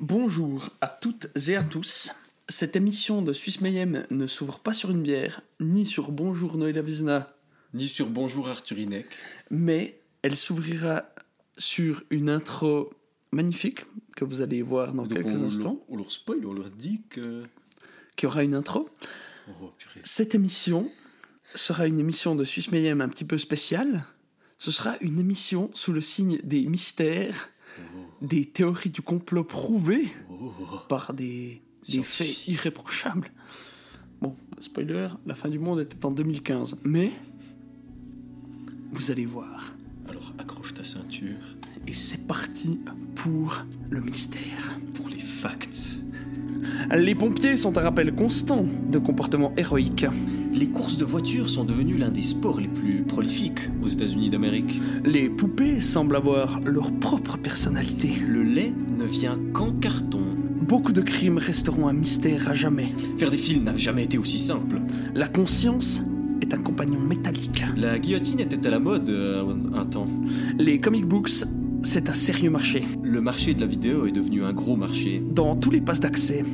Bonjour à toutes et à tous. Cette émission de Suisse Mayhem ne s'ouvre pas sur une bière, ni sur Bonjour Noël Avizna, Ni sur Bonjour Arthurinek. mais elle s'ouvrira sur une intro magnifique que vous allez voir dans Donc quelques on, instants, Leur, on leur spoil, on leur dit que. qui aura une intro. Oh purée. Cette émission sera une émission de Suisse Mayhem un petit peu spéciale. Ce sera une émission sous le signe des mystères, des théories du complot prouvées Oh. par des, faits irréprochables. Bon, spoiler, la fin du monde était en 2015, mais vous allez voir. Alors accroche ta ceinture Et c'est parti pour le mystère. pour les facts. Les pompiers sont un rappel constant de comportements héroïques. Les courses de voitures sont devenues l'un des sports les plus prolifiques aux États-Unis d'Amérique. Les poupées semblent avoir leur propre personnalité. Le lait ne vient qu'en carton. Beaucoup de crimes resteront un mystère à jamais. Faire des films n'a jamais été aussi simple. La conscience est un compagnon métallique. La guillotine était à la mode euh, un temps. Les comic books, c'est un sérieux marché. Le marché de la vidéo est devenu un gros marché. Dans tous les passes d'accès,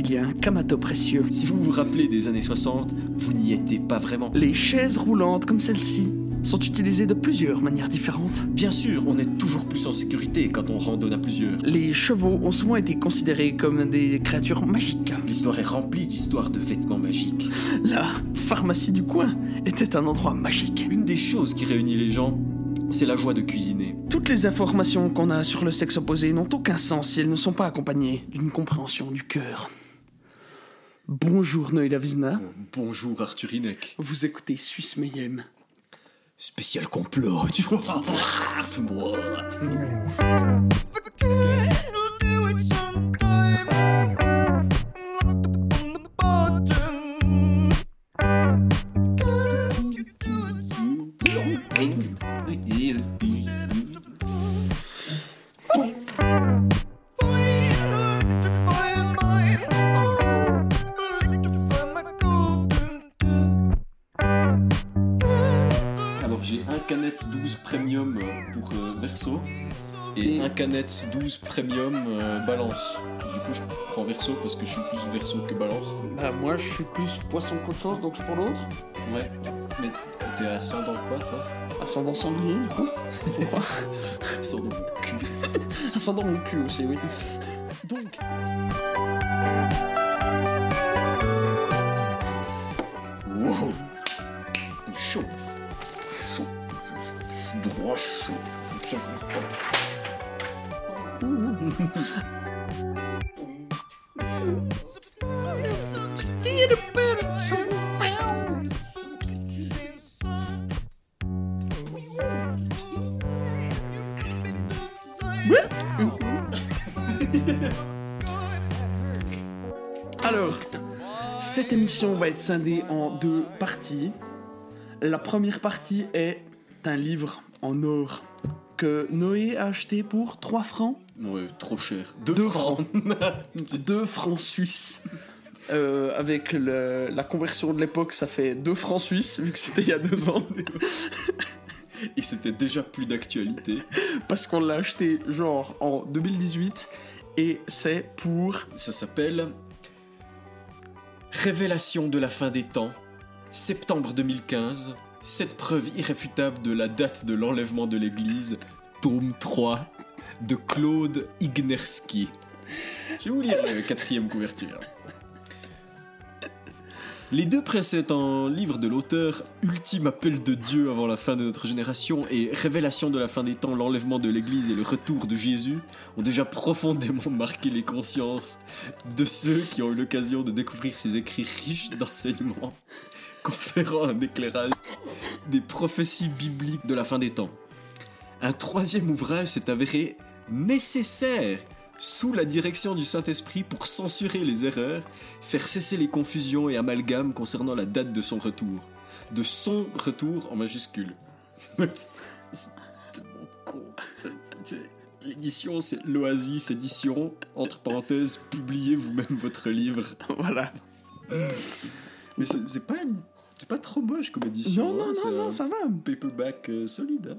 il y a un kamato précieux. Si vous vous rappelez des années 60, vous n'y étiez pas vraiment. Les chaises roulantes comme celle-ci sont utilisées de plusieurs manières différentes. Bien sûr, on est toujours plus en sécurité quand on randonne à plusieurs. Les chevaux ont souvent été considérés comme des créatures magiques. L'histoire est remplie d'histoires de vêtements magiques. La pharmacie du coin était un endroit magique. Une des choses qui réunit les gens, c'est la joie de cuisiner. Toutes les informations qu'on a sur le sexe opposé n'ont aucun sens si elles ne sont pas accompagnées d'une compréhension du cœur. Bonjour Noël Avizna, Bonjour Arthurinek. vous écoutez Suisse Mayhem. Spécial complot, tu vois. et Et- un Canet 12 Premium euh, Balance. Du coup je prends Verso parce que je suis plus Verso que Balance. Bah moi je suis plus poisson qu'autre chose donc je prends l'autre. Ouais. Mais t'es ascendant quoi toi? Ascendant sanglier du coup. Ascendant mon cul. Ascendant mon cul aussi oui. Donc, Alors, cette émission va être scindée en deux parties. La première partie est un livre en or que Noé a acheté pour 3 francs. Ouais, trop cher. 2 Deux francs. 2 francs suisses. Euh, avec le- la conversion de l'époque, ça fait 2 francs suisses, vu que c'était il y a deux ans. Et c'était déjà plus d'actualité. Parce qu'on l'a acheté genre en 2018. Et c'est pour Ça s'appelle Révélation de la fin des temps, septembre 2015, cette preuve irréfutable de la date de l'enlèvement de l'Église, tome 3, de Claude Ignerski. Je vais vous lire la quatrième couverture. Les deux précédents livres de l'auteur, Ultime appel de Dieu avant la fin de notre génération et Révélation de la fin des temps, l'enlèvement de l'Église et le retour de Jésus, ont déjà profondément marqué les consciences de ceux qui ont eu l'occasion de découvrir ces écrits riches d'enseignements, conférant un éclairage des prophéties bibliques de la fin des temps. Un troisième ouvrage s'est avéré nécessaire sous la direction du Saint-Esprit pour censurer les erreurs, faire cesser les confusions et amalgames concernant la date de son retour. De son retour en majuscule. L'édition, c'est l'Oasis Édition. Entre parenthèses, publiez vous-même votre livre. Voilà. Mais c'est c'est pas, une- c'est pas trop moche comme édition. Non, non, hein, non, non, ça va. paperback euh, solide. hein.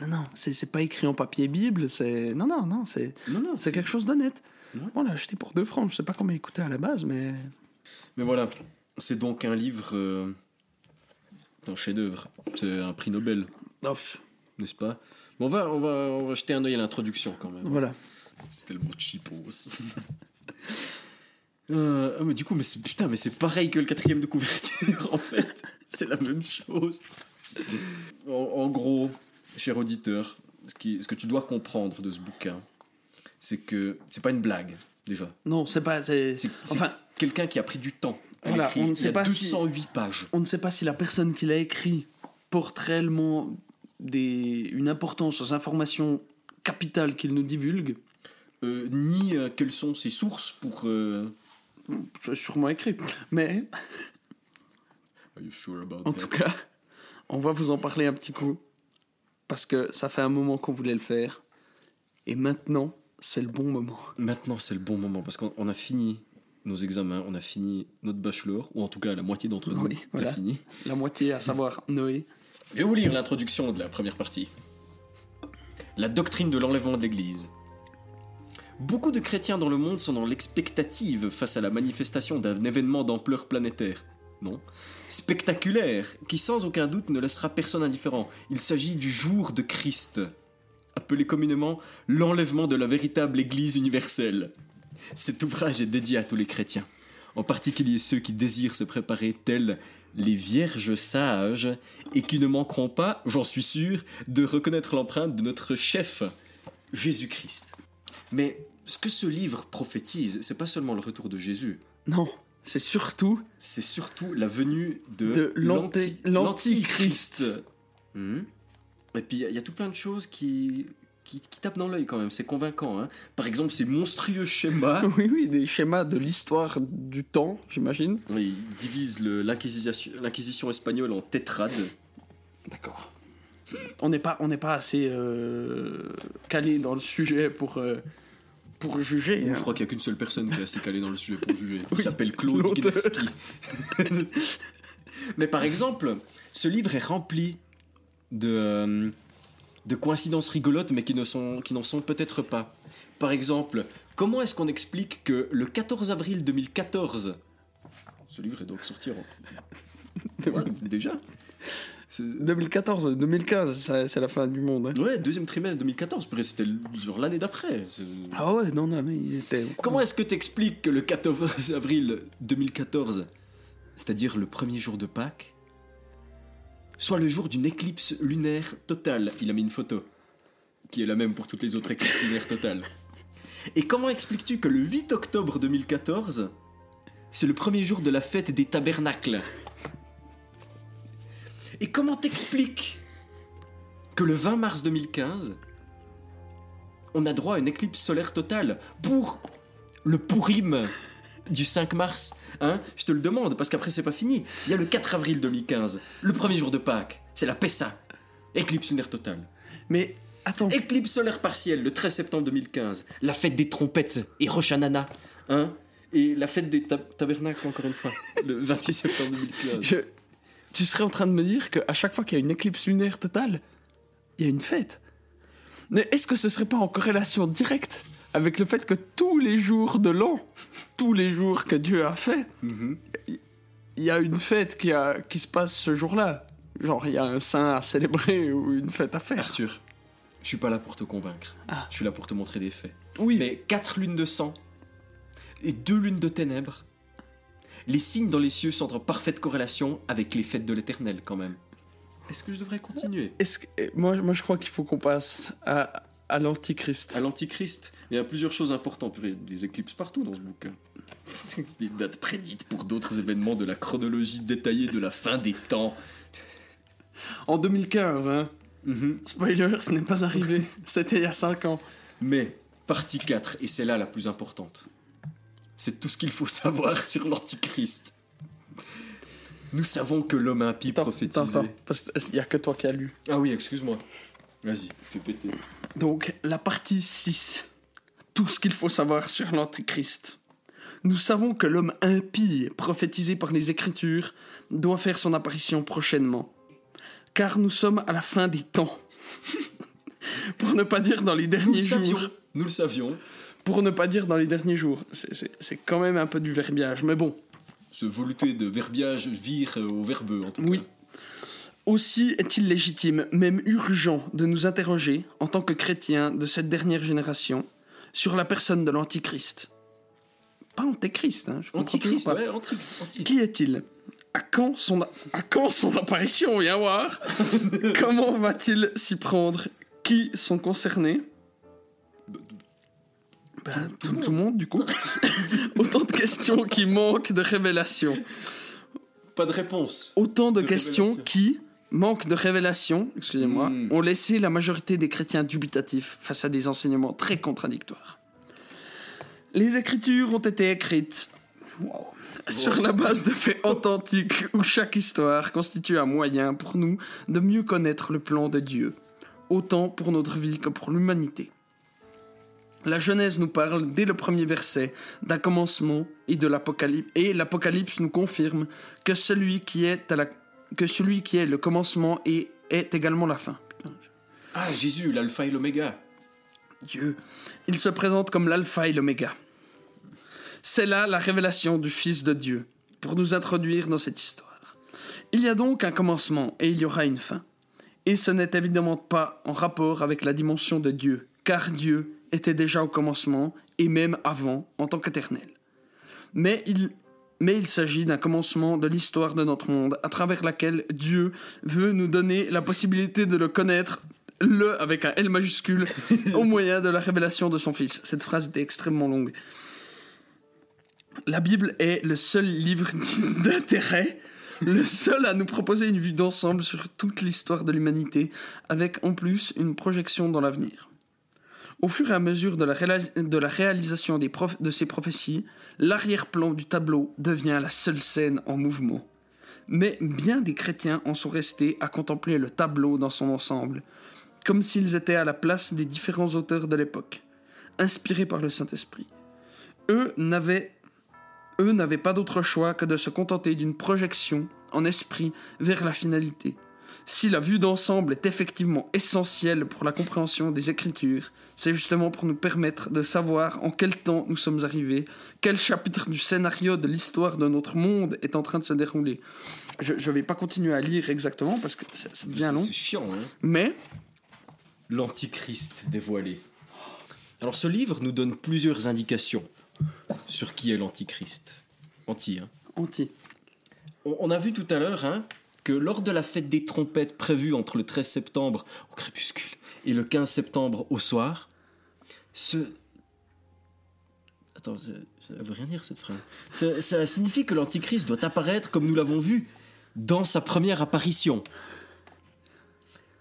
Non, non, c'est pas écrit en papier Bible, c'est. Non, non, non, c'est Non, non, c'est quelque chose d'honnête. On l'a acheté pour 2 francs. Je sais pas combien il coûtait à la base, mais. Mais voilà, c'est donc un livre, euh, un chef-d'œuvre. C'est un prix Nobel, Ouf. n'est-ce pas? Mais on va, on va, on va jeter un œil à l'introduction quand même. Voilà. C'est tellement cheapos. Euh, ah, mais du coup, mais c'est putain, mais c'est pareil que le quatrième de couverture en fait. C'est la même chose. En, en gros, cher auditeur, ce, qui, ce que tu dois comprendre de ce bouquin, c'est que c'est pas une blague déjà. Non, c'est pas. c'est- C'est c'est Enfin, quelqu'un qui a pris du temps. à Voilà, l'écrire. on ne Il y sait a pas si- 208 pages. on ne sait pas si la personne qui l'a écrit porte réellement des, une importance aux informations capitales qu'il nous divulgue. Euh, ni euh, quelles sont ses sources pour. euh, sûrement écrit. Mais, Are you sure about en that? tout cas, on va vous en parler un petit coup. Parce que ça fait un moment qu'on voulait le faire. Et maintenant, c'est le bon moment. Maintenant, c'est le bon moment parce qu'on on a fini nos examens, on a fini notre bachelor, ou en tout cas la moitié d'entre nous Oui, voilà. l'a fini. La moitié, à savoir Noé. Je vais vous lire l'introduction de la première partie. La doctrine de l'enlèvement de l'Église. Beaucoup de chrétiens dans le monde sont dans l'expectative face à la manifestation d'un événement d'ampleur planétaire. Non? Spectaculaire, qui sans aucun doute ne laissera personne indifférent. Il s'agit du jour de Christ, appelé communément l'enlèvement de la véritable Église universelle. Cet ouvrage est dédié à tous les chrétiens, en particulier ceux qui désirent se préparer tels les vierges sages et qui ne manqueront pas, j'en suis sûr, de reconnaître l'empreinte de notre chef, Jésus-Christ. Mais ce que ce livre prophétise, c'est pas seulement le retour de Jésus, Non, c'est surtout c'est surtout la venue de, De l'antichrist. Mhm. Et puis il y a- il y, a tout plein de choses qui, qui, qui tapent dans l'œil quand même, c'est convaincant. hein. Par exemple, ces monstrueux schémas. Oui, oui, des schémas de l'histoire du temps, j'imagine. Oui, ils divisent l'inquisition espagnole en tétrades. D'accord. On n'est pas, on pas assez euh, calé dans le sujet pour, euh, pour juger. Je hein. crois qu'il n'y a qu'une seule personne qui est assez calée dans le sujet pour juger. Il Oui, s'appelle Claude. Guinevski. Mais par exemple, ce livre est rempli de, euh, de coïncidences rigolotes, mais qui ne sont, qui n'en sont peut-être pas. Par exemple, comment est-ce qu'on explique que le 14 avril 2014, ce livre est donc sorti en... Déjà 2014, 2015, ça- c'est la fin du monde. hein. Ouais, deuxième trimestre 2014, purée, c'était genre l'année d'après. Ah ouais, non, non, mais il était. Comment est-ce que t'expliques que le 14 avril 2014, c'est-à-dire le premier jour de Pâques, soit le jour d'une éclipse lunaire totale? Il a mis une photo, qui est la même pour toutes les autres éclipses lunaires totales. Et comment expliques-tu que le 8 octobre 2014, c'est le premier jour de la fête des tabernacles? Et comment t'expliques que le 20 mars 2015, on a droit à une éclipse solaire totale pour le Pourim du 5 mars Hein? Je te le demande, parce qu'après c'est pas fini. Il y a le 4 avril 2015, le premier jour de Pâques, c'est la Pessa. Éclipse lunaire totale. Mais attends, Éclipse solaire partielle, le 13 septembre 2015. La fête des trompettes et Rosh Hashanah. Hein? Et la fête des tab- tabernacles, encore une fois, le 28 septembre 2015. je... tu serais en train de me dire qu'à chaque fois qu'il y a une éclipse lunaire totale, il y a une fête. Mais est-ce que ce serait pas en corrélation directe avec le fait que tous les jours de l'an, tous les jours que Dieu a fait, Mhm. il y a une fête qui, a, qui se passe ce jour-là? Genre, il y a un saint à célébrer ou une fête à faire Arthur, je suis pas là pour te convaincre. Ah. Je suis là pour te montrer des faits. Oui, Mais quatre lunes de sang et deux lunes de ténèbres, les signes dans les cieux sont en parfaite corrélation avec les fêtes de l'éternel quand même. Est-ce que je devrais continuer? Est-ce que, eh, moi, moi, je crois qu'il faut qu'on passe à, à l'Antichrist. À l'Antichrist, il y a plusieurs choses importantes. Il y a des éclipses partout dans ce bouquin. des dates prédites pour d'autres événements de la chronologie détaillée de la fin des temps. En 2015, hein. Mhm. Spoiler, ce n'est pas arrivé. C'était il y a 5 ans. Mais, partie 4, et c'est là la plus importante. C'est tout ce qu'il faut savoir sur l'Antichrist. Nous savons que l'homme impie parce qu'il n'y a que toi qui as lu. Ah oui, excuse-moi. Vas-y, fais péter. Donc, la partie 6. Tout ce qu'il faut savoir sur l'Antichrist. Nous savons que l'homme impie, prophétisé par les Écritures, doit faire son apparition prochainement. Car nous sommes à la fin des temps. Pour ne pas dire dans les derniers Nous jours. savions. Nous le savions. Pour ne pas dire dans les derniers jours. C'est- quand même un peu du verbiage, mais bon. Ce voluté de verbiage vire euh, au verbeux, en tout Oui. cas. Aussi est-il légitime, même urgent, de nous interroger, en tant que chrétiens de cette dernière génération, sur la personne de l'Antichrist. Pas Antéchrist, hein, je Antichrist, pas. ouais, anti, anti. Qui est-il? À quand, son, à quand son apparition? Viens voir Comment va-t-il s'y prendre? Qui sont concernés? Ben, tout, tout le monde, du coup. Autant de questions qui manquent de révélations. Pas de réponse. Autant de, De questions révélation. qui, manquent de révélations, excusez-moi, Mm. ont laissé la majorité des chrétiens dubitatifs face à des enseignements très contradictoires. Les écritures ont été écrites wow, sur la base de faits authentiques où chaque histoire constitue un moyen pour nous de mieux connaître le plan de Dieu, autant pour notre vie que pour l'humanité. La Genèse nous parle dès le premier verset d'un commencement et de l'Apocalypse, et l'Apocalypse nous confirme que celui qui est à la que celui qui est le commencement est, est également la fin. Ah, Jésus, l'alpha et l'oméga. Dieu, il se présente comme l'alpha et l'oméga. C'est là la révélation du Fils de Dieu, pour nous introduire dans cette histoire. Il y a donc un commencement et il y aura une fin. Et ce n'est évidemment pas en rapport avec la dimension de Dieu, car Dieu était déjà au commencement et même avant en tant qu'éternel. Mais il, mais il s'agit d'un commencement de l'histoire de notre monde, à travers laquelle Dieu veut nous donner la possibilité de le connaître, le avec un L majuscule, au moyen de la révélation de son Fils. Cette phrase était extrêmement longue. La Bible est le seul livre d'intérêt, le seul à nous proposer une vue d'ensemble sur toute l'histoire de l'humanité, avec en plus une projection dans l'avenir. Au fur et à mesure de la, réalisation de ces prophéties, l'arrière-plan du tableau devient la seule scène en mouvement. Mais bien des chrétiens en sont restés à contempler le tableau dans son ensemble, comme s'ils étaient à la place des différents auteurs de l'époque, inspirés par le Saint-Esprit. Eux n'avaient pas d'autre choix que de se contenter d'une projection en esprit vers la finalité. Si la vue d'ensemble est effectivement essentielle pour la compréhension des Écritures, c'est justement pour nous permettre de savoir en quel temps nous sommes arrivés, quel chapitre du scénario de l'histoire de notre monde est en train de se dérouler. Je ne vais pas continuer à lire exactement parce que ça, ça devient long, C'est chiant, hein. mais L'Antichrist dévoilé. Alors ce livre nous donne plusieurs indications sur qui est l'Antichrist. Anti, hein. anti. On, on a vu tout à l'heure hein, que lors de la fête des trompettes prévue entre le 13 septembre au crépuscule et le 15 septembre au soir, ce... Attends, ça, ça veut rien dire cette phrase. Ça, signifie que l'Antichrist doit apparaître comme nous l'avons vu dans sa première apparition.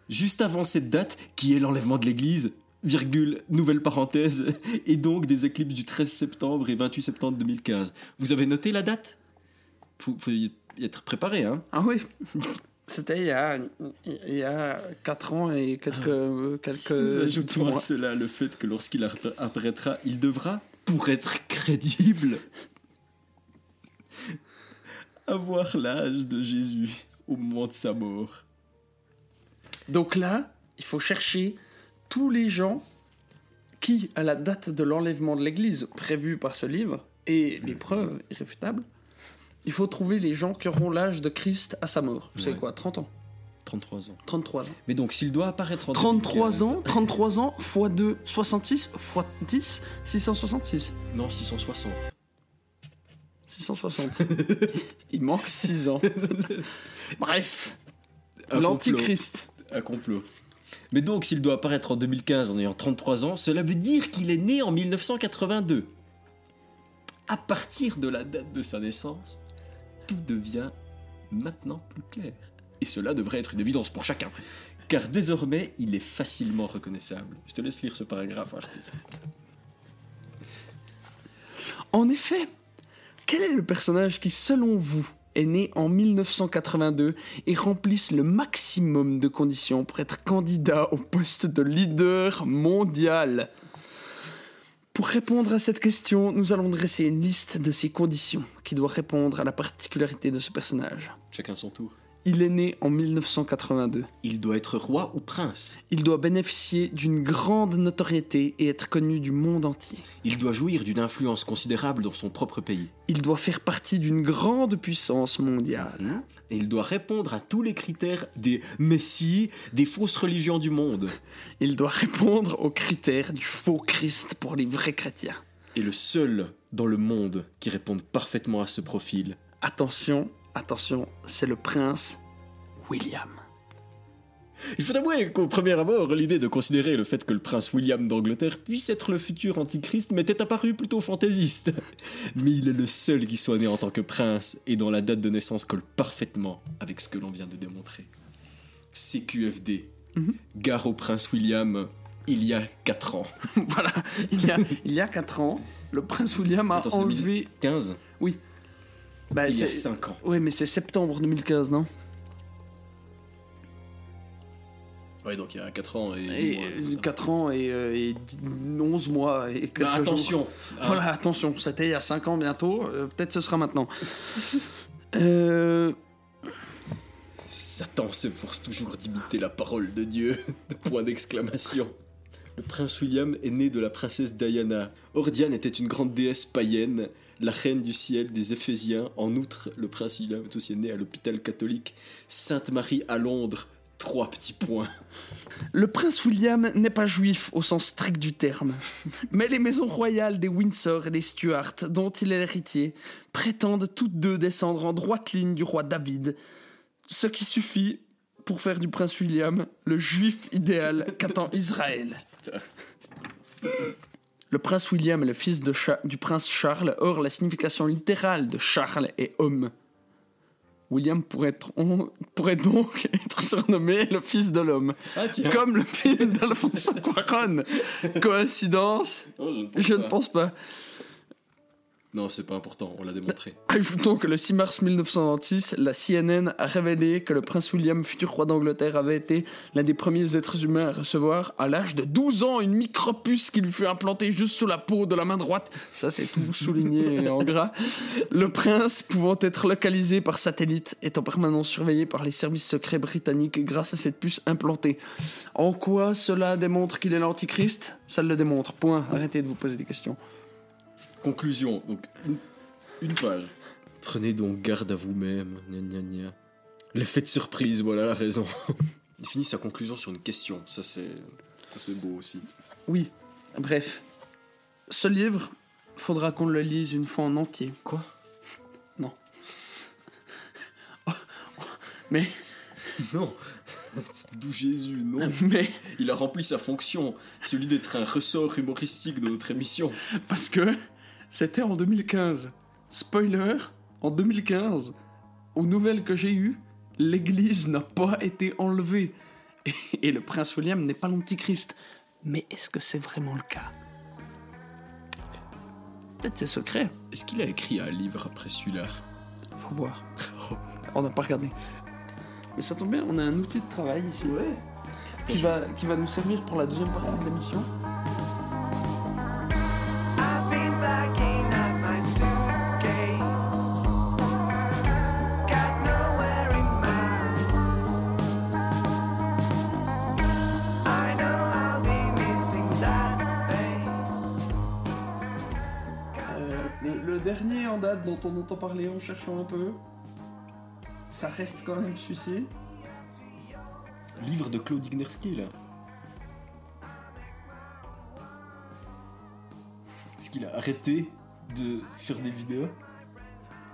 Juste avant cette date, qui est l'enlèvement de l'Église, virgule, nouvelle parenthèse, et donc des éclipses du 13 septembre et 28 septembre 2015. Vous avez noté la date? Faut y être préparé, hein. Ah oui. C'était il y a, il y a 4 ans et quelques, quelques Si ajoutons à cela le fait que lorsqu'il appara- apparaîtra, il devra, pour être crédible, avoir l'âge de Jésus au moment de sa mort. Donc là, il faut chercher tous les gens qui, à la date de l'enlèvement de l'Église prévue par ce livre, et les preuves irréfutables, il faut trouver les gens qui auront l'âge de Christ à sa mort. C'est Ouais. quoi 30 ans 33 ans. 33 ans. Mais donc, s'il doit apparaître en 33 2015, ans 33 ans x 2, 66 x 10, 666. Non, 660. 660. il manque 6 ans. Bref, l'Antichrist. Un complot. Mais donc, s'il doit apparaître en 2015 en ayant 33 ans, cela veut dire qu'il est né en 1982. À partir de la date de sa naissance, tout devient maintenant plus clair. Et cela devrait être une évidence pour chacun. Car désormais, il est facilement reconnaissable. Je te laisse lire ce paragraphe, Arthur. En effet, quel est le personnage qui, selon vous, est né en 1982 et remplisse le maximum de conditions pour être candidat au poste de leader mondial? Pour répondre à cette question, nous allons dresser une liste de ces conditions qui doit répondre à la particularité de ce personnage. Chacun son tour. Il est né en 1982. Il doit être roi ou prince. Il doit bénéficier d'une grande notoriété et être connu du monde entier. Il doit jouir d'une influence considérable dans son propre pays. Il doit faire partie d'une grande puissance mondiale. Et il doit répondre à tous les critères des messies, des fausses religions du monde. Il doit répondre aux critères du faux Christ pour les vrais chrétiens. Et le seul dans le monde qui réponde parfaitement à ce profil. Attention, attention, c'est le prince William. Il faut avouer qu'au premier abord, l'idée de considérer le fait que le prince William d'Angleterre puisse être le futur antichrist m'était apparue plutôt fantaisiste. Mais il est le seul qui soit né en tant que prince et dont la date de naissance colle parfaitement avec ce que l'on vient de démontrer. CQFD. Mhm. Gare au prince William, il y a 4 ans. voilà, il y a, il y a 4 ans, le prince William a Attends, enlevé... 15 Bah, Il y a c'est- 5 ans. Oui, mais c'est septembre 2015, non? Ouais, donc il y a 4 ans et. Et moins, 4 ans et, euh, et 10 11 mois et quelques Bah, jours. attention. Voilà, attention, c'était il y a 5 ans bientôt, euh, peut-être ce sera maintenant. euh, Satan s'efforce toujours d'imiter la parole de Dieu. Point d'exclamation. Le prince William est né de la princesse Diana. Or Diane était une grande déesse païenne, la reine du ciel des Éphésiens. En outre, le prince William est aussi né à l'hôpital catholique Sainte-Marie à Londres. Trois petits points. le prince William n'est pas juif au sens strict du terme, mais les maisons royales des Windsor et des Stuart, dont il est l'héritier, prétendent toutes deux descendre en droite ligne du roi David, ce qui suffit pour faire du prince William le juif idéal qu'attend Israël. Le prince William est le fils de du prince Charles, or la signification littérale de Charles est homme. William pourrait, être- on- pourrait donc être surnommé le fils de l'homme, Ah comme le film d'Alfonso Cuarón. Coïncidence? Je ne pense pas. Non, c'est pas important, on l'a démontré. Ajoutons que le 6 mars 1996, la CNN a révélé que le prince William, futur roi d'Angleterre, avait été l'un des premiers êtres humains à recevoir, à l'âge de 12 ans, une micropuce qui lui fut implantée juste sous la peau de la main droite. Ça, c'est tout souligné en gras. Le prince, pouvant être localisé par satellite, est en permanence surveillé par les services secrets britanniques grâce à cette puce implantée. En quoi cela démontre qu'il est l'antichrist? Ça le démontre. Point. Arrêtez de vous poser des questions. Conclusion, donc une, une page. Prenez donc garde à vous-même. gna gna gna. L'effet de surprise, voilà la raison. Il finit sa conclusion sur une question. Ça c'est, ça c'est beau aussi. Oui, bref. Ce livre, faudra qu'on le lise une fois en entier. Quoi? Mais, Non. D'où Jésus, non. mais, Il a rempli sa fonction, celui d'être un ressort humoristique de notre émission. parce que c'était en 2015. Spoiler, en 2015, aux nouvelles que j'ai eues, l'église n'a pas été enlevée. Et, le prince William n'est pas l'antichrist. Mais est-ce que c'est vraiment le cas? Peut-être c'est secret, Est-ce qu'il a écrit un livre après celui-là? Faut voir. On n'a pas regardé. Mais ça tombe bien, on a un outil de travail ici. Qui va, qui va nous servir pour la deuxième partie de l'émission. On entend parler en cherchant un peu, ça reste quand même celui-ci. Livre de Claude Ignerski, là. Est-ce qu'il a arrêté de faire des vidéos?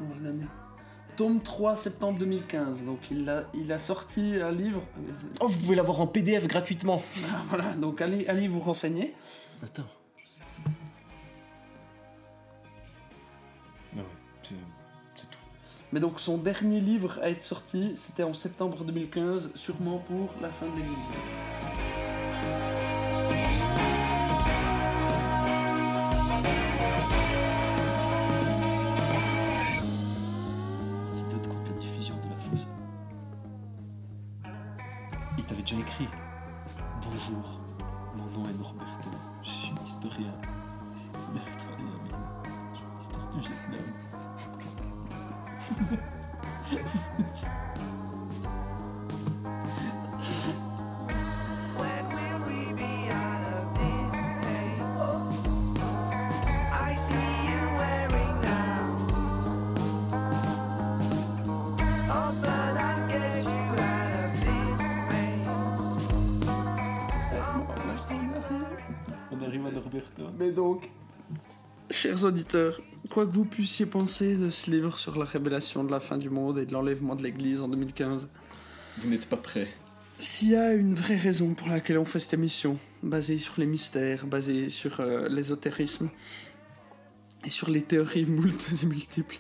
Non, l'année. Tome 3, septembre 2015. Donc il a, il a sorti un livre. Oh, vous pouvez l'avoir en PDF gratuitement. ah, voilà, donc allez, allez vous renseigner. Attends. Mais donc son dernier livre à être sorti, c'était en septembre 2015, sûrement pour la fin de l'église. Il t'avait déjà écrit. Bonjour, mon nom est Norberto, je suis historien. Il a travaillé fais l'histoire du Vietnam. On arrive à Roberto. Mais donc, chers auditeurs, quoi que vous puissiez penser de ce livre sur la révélation de la fin du monde et de l'enlèvement de l'Église en 2015, Vous n'êtes pas prêts. s'il y a une vraie raison pour laquelle on fait cette émission, basée sur les mystères, basée sur euh, l'ésotérisme et sur les théories moultes et multiples,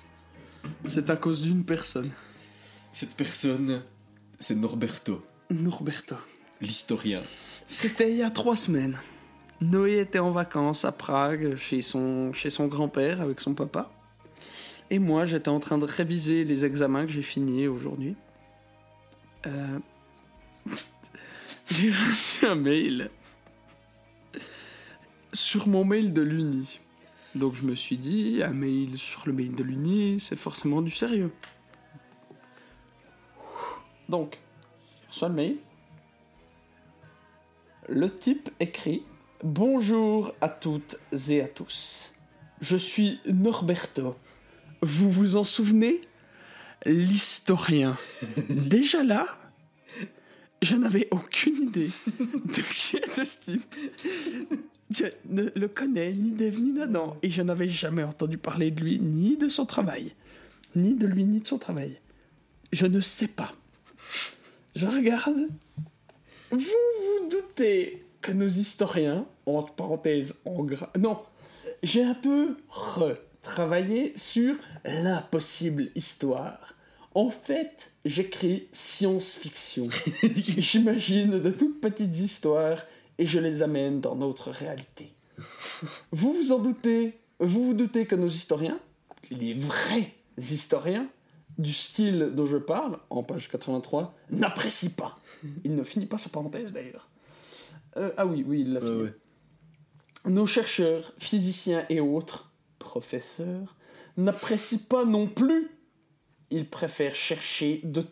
c'est à cause d'une personne, Cette personne, c'est Norberto, Norberto. l'historien. C'était il y a trois semaines. Noé était en vacances à Prague chez son, grand-père avec son papa. Et moi, j'étais en train de réviser les examens que j'ai finis aujourd'hui. Euh, j'ai reçu un mail sur mon mail de l'Uni. Donc je me suis dit, un mail sur le mail de l'Uni, c'est forcément du sérieux. Donc, reçois le mail. Le type écrit Bonjour à toutes et à tous. Je suis Norberto. Vous vous en souvenez? L'historien. Déjà là, je n'avais aucune idée de qui était ce type. Je ne le connais ni d'Ève ni d'Adam et je n'avais jamais entendu parler de lui ni de son travail. Ni de lui ni de son travail. Je ne sais pas. Je regarde vous vous doutez que nos historiens, entre parenthèses en gras... Non, j'ai un peu retravaillé sur l'impossible histoire. En fait, j'écris science-fiction. J'imagine de toutes petites histoires et je les amène dans notre réalité. Vous vous en doutez Vous vous doutez que nos historiens, les vrais historiens, du style dont je parle, en page 83, n'apprécient pas. Il ne finit pas sa parenthèse d'ailleurs. Euh, ah oui, oui, il l'a fini. ouais. Nos chercheurs, physiciens et autres professeurs n'apprécient pas non plus. Ils préfèrent chercher de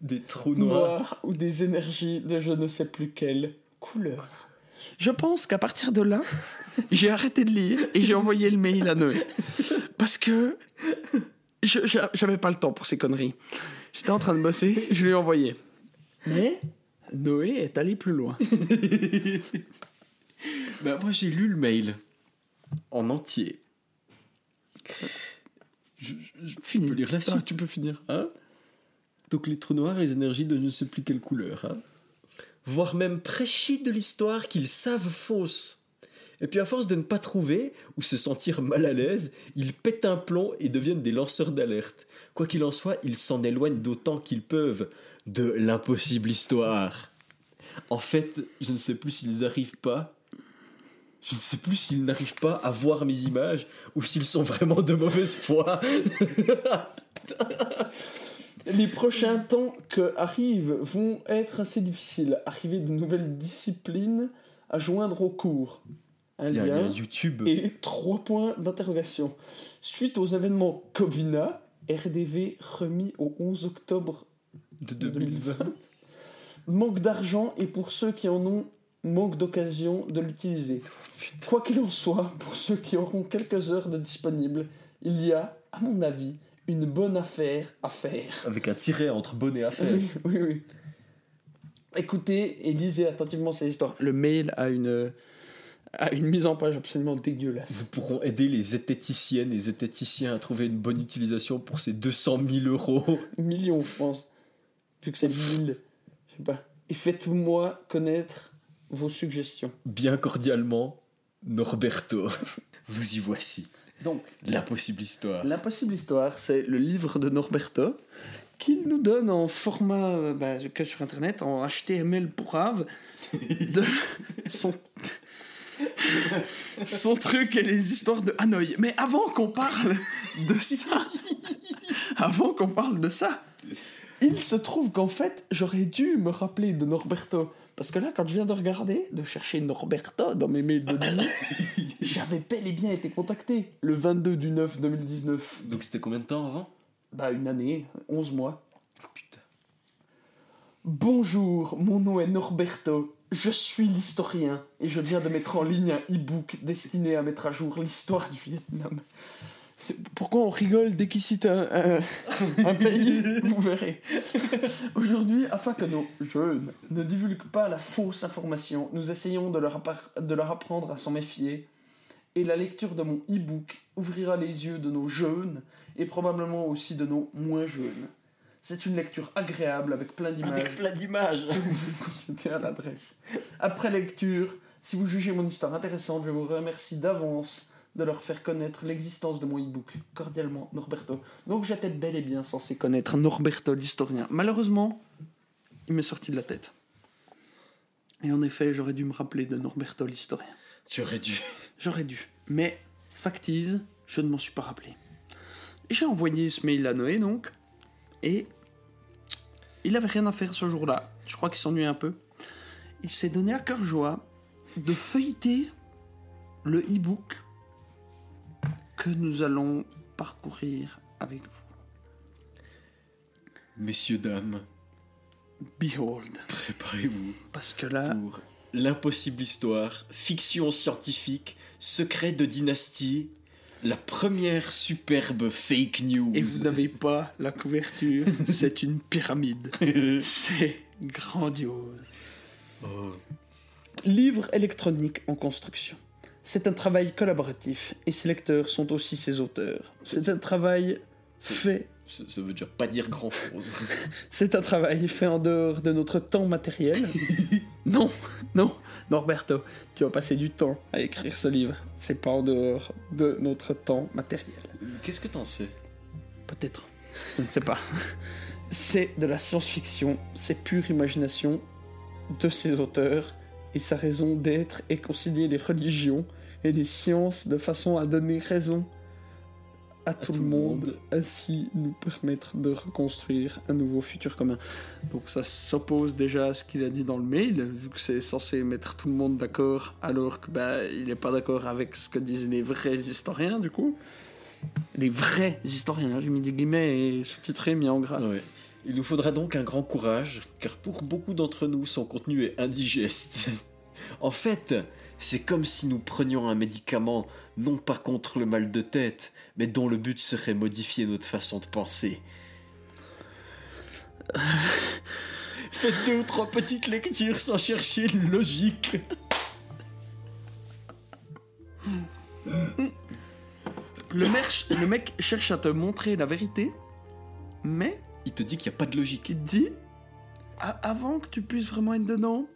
Des trous noirs. noir ou des énergies de je ne sais plus quelle couleur. Je pense qu'à partir de là, j'ai arrêté de lire et j'ai envoyé le mail à Noé. Parce que j'avais pas le temps pour ces conneries. J'étais en train de bosser, je lui ai envoyé. Mais Noé est allé plus loin. Bah, moi, j'ai lu le mail en entier. Je, je- peux lire la Ah, suite. tu peux finir. Hein Donc les trous noirs, les énergies de je ne sais plus quelle couleur. Hein Voire même prêchis de l'histoire qu'ils savent fausse. Et puis à force de ne pas trouver ou se sentir mal à l'aise, ils pètent un plomb et deviennent des lanceurs d'alerte. Quoi qu'il en soit, ils s'en éloignent d'autant qu'ils peuvent de l'impossible histoire. En fait, je ne sais plus s'ils arrivent pas. Je ne sais plus s'ils n'arrivent pas à voir mes images ou s'ils sont vraiment de mauvaise foi. Les prochains temps que arrivent vont être assez difficiles. Arriver de nouvelles disciplines à joindre au cours. Un Il y a, il y a lien YouTube. et trois points d'interrogation. Suite aux événements Covina, RDV remis au 11 octobre de 2020. Manque d'argent et pour ceux qui en ont, manque d'occasion de l'utiliser. Quoi qu'il en soit, pour ceux qui auront quelques heures de disponibles, il y a, à mon avis, une bonne affaire à faire. Avec un tiret entre bonnet à faire. Oui, oui, oui. Écoutez et lisez attentivement ces histoires. Le mail a une, a une mise en page absolument dégueulasse. Nous pourrons aider les zététiciennes et zététiciens à trouver une bonne utilisation pour ces 200 000 euros. Millions, je pense. Vu que c'est 1000. Je sais pas. Et faites-moi connaître vos suggestions. Bien cordialement, Norberto. Nous y voici. Donc, L'impossible histoire. L'impossible histoire, c'est le livre de Norberto qu'il nous donne en format euh, bah, que sur internet, en HTML pourrave, de son, son truc et les histoires de Hanoï. Mais avant qu'on parle de ça, avant qu'on parle de ça, il se trouve qu'en fait, j'aurais dû me rappeler de Norberto. Parce que là, quand je viens de regarder, de chercher Norberto dans mes mails de nuit, j'avais bel et bien été contacté le 22 du 9 2019. Donc c'était combien de temps avant? Bah, une année, 11 mois. Putain. Bonjour, mon nom est Norberto. Je suis l'historien et je viens de mettre en ligne un e-book destiné à mettre à jour l'histoire du Vietnam. Pourquoi on rigole dès qu'il cite un, un- un pays Vous verrez. Aujourd'hui, afin que nos jeunes ne divulguent pas la fausse information, nous essayons de leur, appar- de leur apprendre à s'en méfier Et la lecture de mon e-book ouvrira les yeux de nos jeunes et probablement aussi de nos moins jeunes. C'est une lecture agréable avec plein d'images. Avec plein d'images. vous consultez à l'adresse. Après lecture, si vous jugez mon histoire intéressante, je vous remercie d'avance de leur faire connaître l'existence de mon e-book. Cordialement, Norberto. Donc j'étais bel et bien censé connaître Norberto l'historien. Malheureusement, il m'est sorti de la tête. Et en effet, j'aurais dû me rappeler de Norberto l'historien. Tu aurais dû. J'aurais dû. Mais, factise, je ne m'en suis pas rappelé. J'ai envoyé ce mail à Noé, donc. Et il avait rien à faire ce jour-là. Je crois qu'il s'ennuyait un peu. Il s'est donné à cœur joie de feuilleter le e-book que nous allons parcourir avec vous. Messieurs, dames, Behold. préparez-vous Parce que là, pour l'impossible histoire, fiction scientifique, secret de dynastie, la première superbe fake news. et vous n'avez pas la couverture, c'est une pyramide. C'est grandiose. Oh. Livre électronique en construction. C'est un travail collaboratif et ses lecteurs sont aussi ses auteurs. C'est un travail fait. Ça, veut dire pas dire grand chose. C'est un travail fait en dehors de notre temps matériel. non, non, Norberto, tu vas passer du temps à écrire ce livre. C'est pas en dehors de notre temps matériel. Qu'est-ce que t'en sais? Peut-être. Je ne sais pas. C'est de la science-fiction, c'est pure imagination de ses auteurs, et sa raison d'être est concilier les religions et les sciences de façon à donner raison à, tout, le monde, ainsi nous permettre de reconstruire un nouveau futur commun. Donc ça s'oppose déjà à ce qu'il a dit dans le mail, vu que c'est censé mettre tout le monde d'accord, alors que il n'est pas d'accord avec ce que disent les vrais historiens, du coup. Les vrais historiens, j'ai mis des guillemets et sous-titré, mis en gras. Ouais. Il nous faudra donc un grand courage, car pour beaucoup d'entre nous, son contenu est indigeste. en fait, c'est comme si nous prenions un médicament, non pas contre le mal de tête, mais dont le but serait modifier notre façon de penser. Faites deux ou trois petites lectures sans chercher une logique. Le, mec, le mec cherche à te montrer la vérité, mais Il te dit qu'il n'y a pas de logique. il te dit, a- avant que tu puisses vraiment être dedans,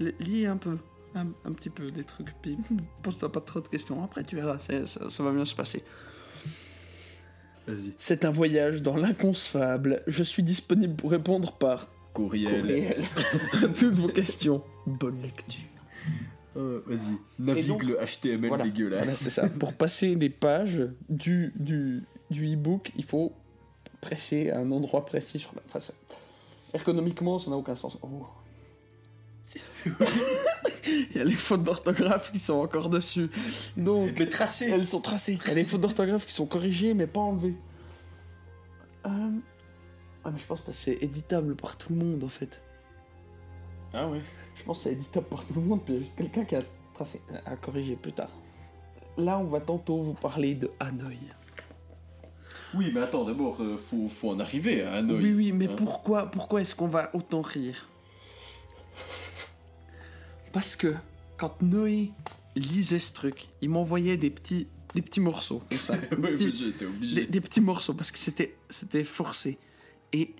li- lis un peu, un, un petit peu des trucs, puis pose-toi pas trop de questions, après tu verras, ça, ça va bien se passer. Vas-y. C'est un voyage dans l'inconcevable, je suis disponible pour répondre par Courriel. courriel à toutes vos questions. Bonne lecture. Euh, Vas-y. Navigue donc- le HTML Voilà. dégueulasse. Voilà, c'est ça. Pour passer les pages du, du, du e-book, il faut presser à un endroit précis sur la façade. Ergonomiquement, ça n'a aucun sens. Oh. il y a les fautes d'orthographe qui sont encore dessus. Donc, Mais tracé. elles sont tracées. Il y a les fautes d'orthographe qui sont corrigées, mais pas enlevées. Euh... Ah, mais je pense pas que c'est éditable par tout le monde, en fait. Ah ouais. Je pense que c'est éditable par tout le monde, puis il y a juste quelqu'un qui a tracé, à corriger plus tard. Là, on va tantôt vous parler de Hanoï. Oui, mais attends, d'abord, euh, faut, faut en arriver à Hanoï. Oui, oui, mais Hein pourquoi, pourquoi est-ce qu'on va autant rire? Parce que quand Noé lisait ce truc, il m'envoyait des petits, des petits morceaux comme ça, des, Ouais, petits, obligé. des petits morceaux parce que c'était, c'était forcé. Et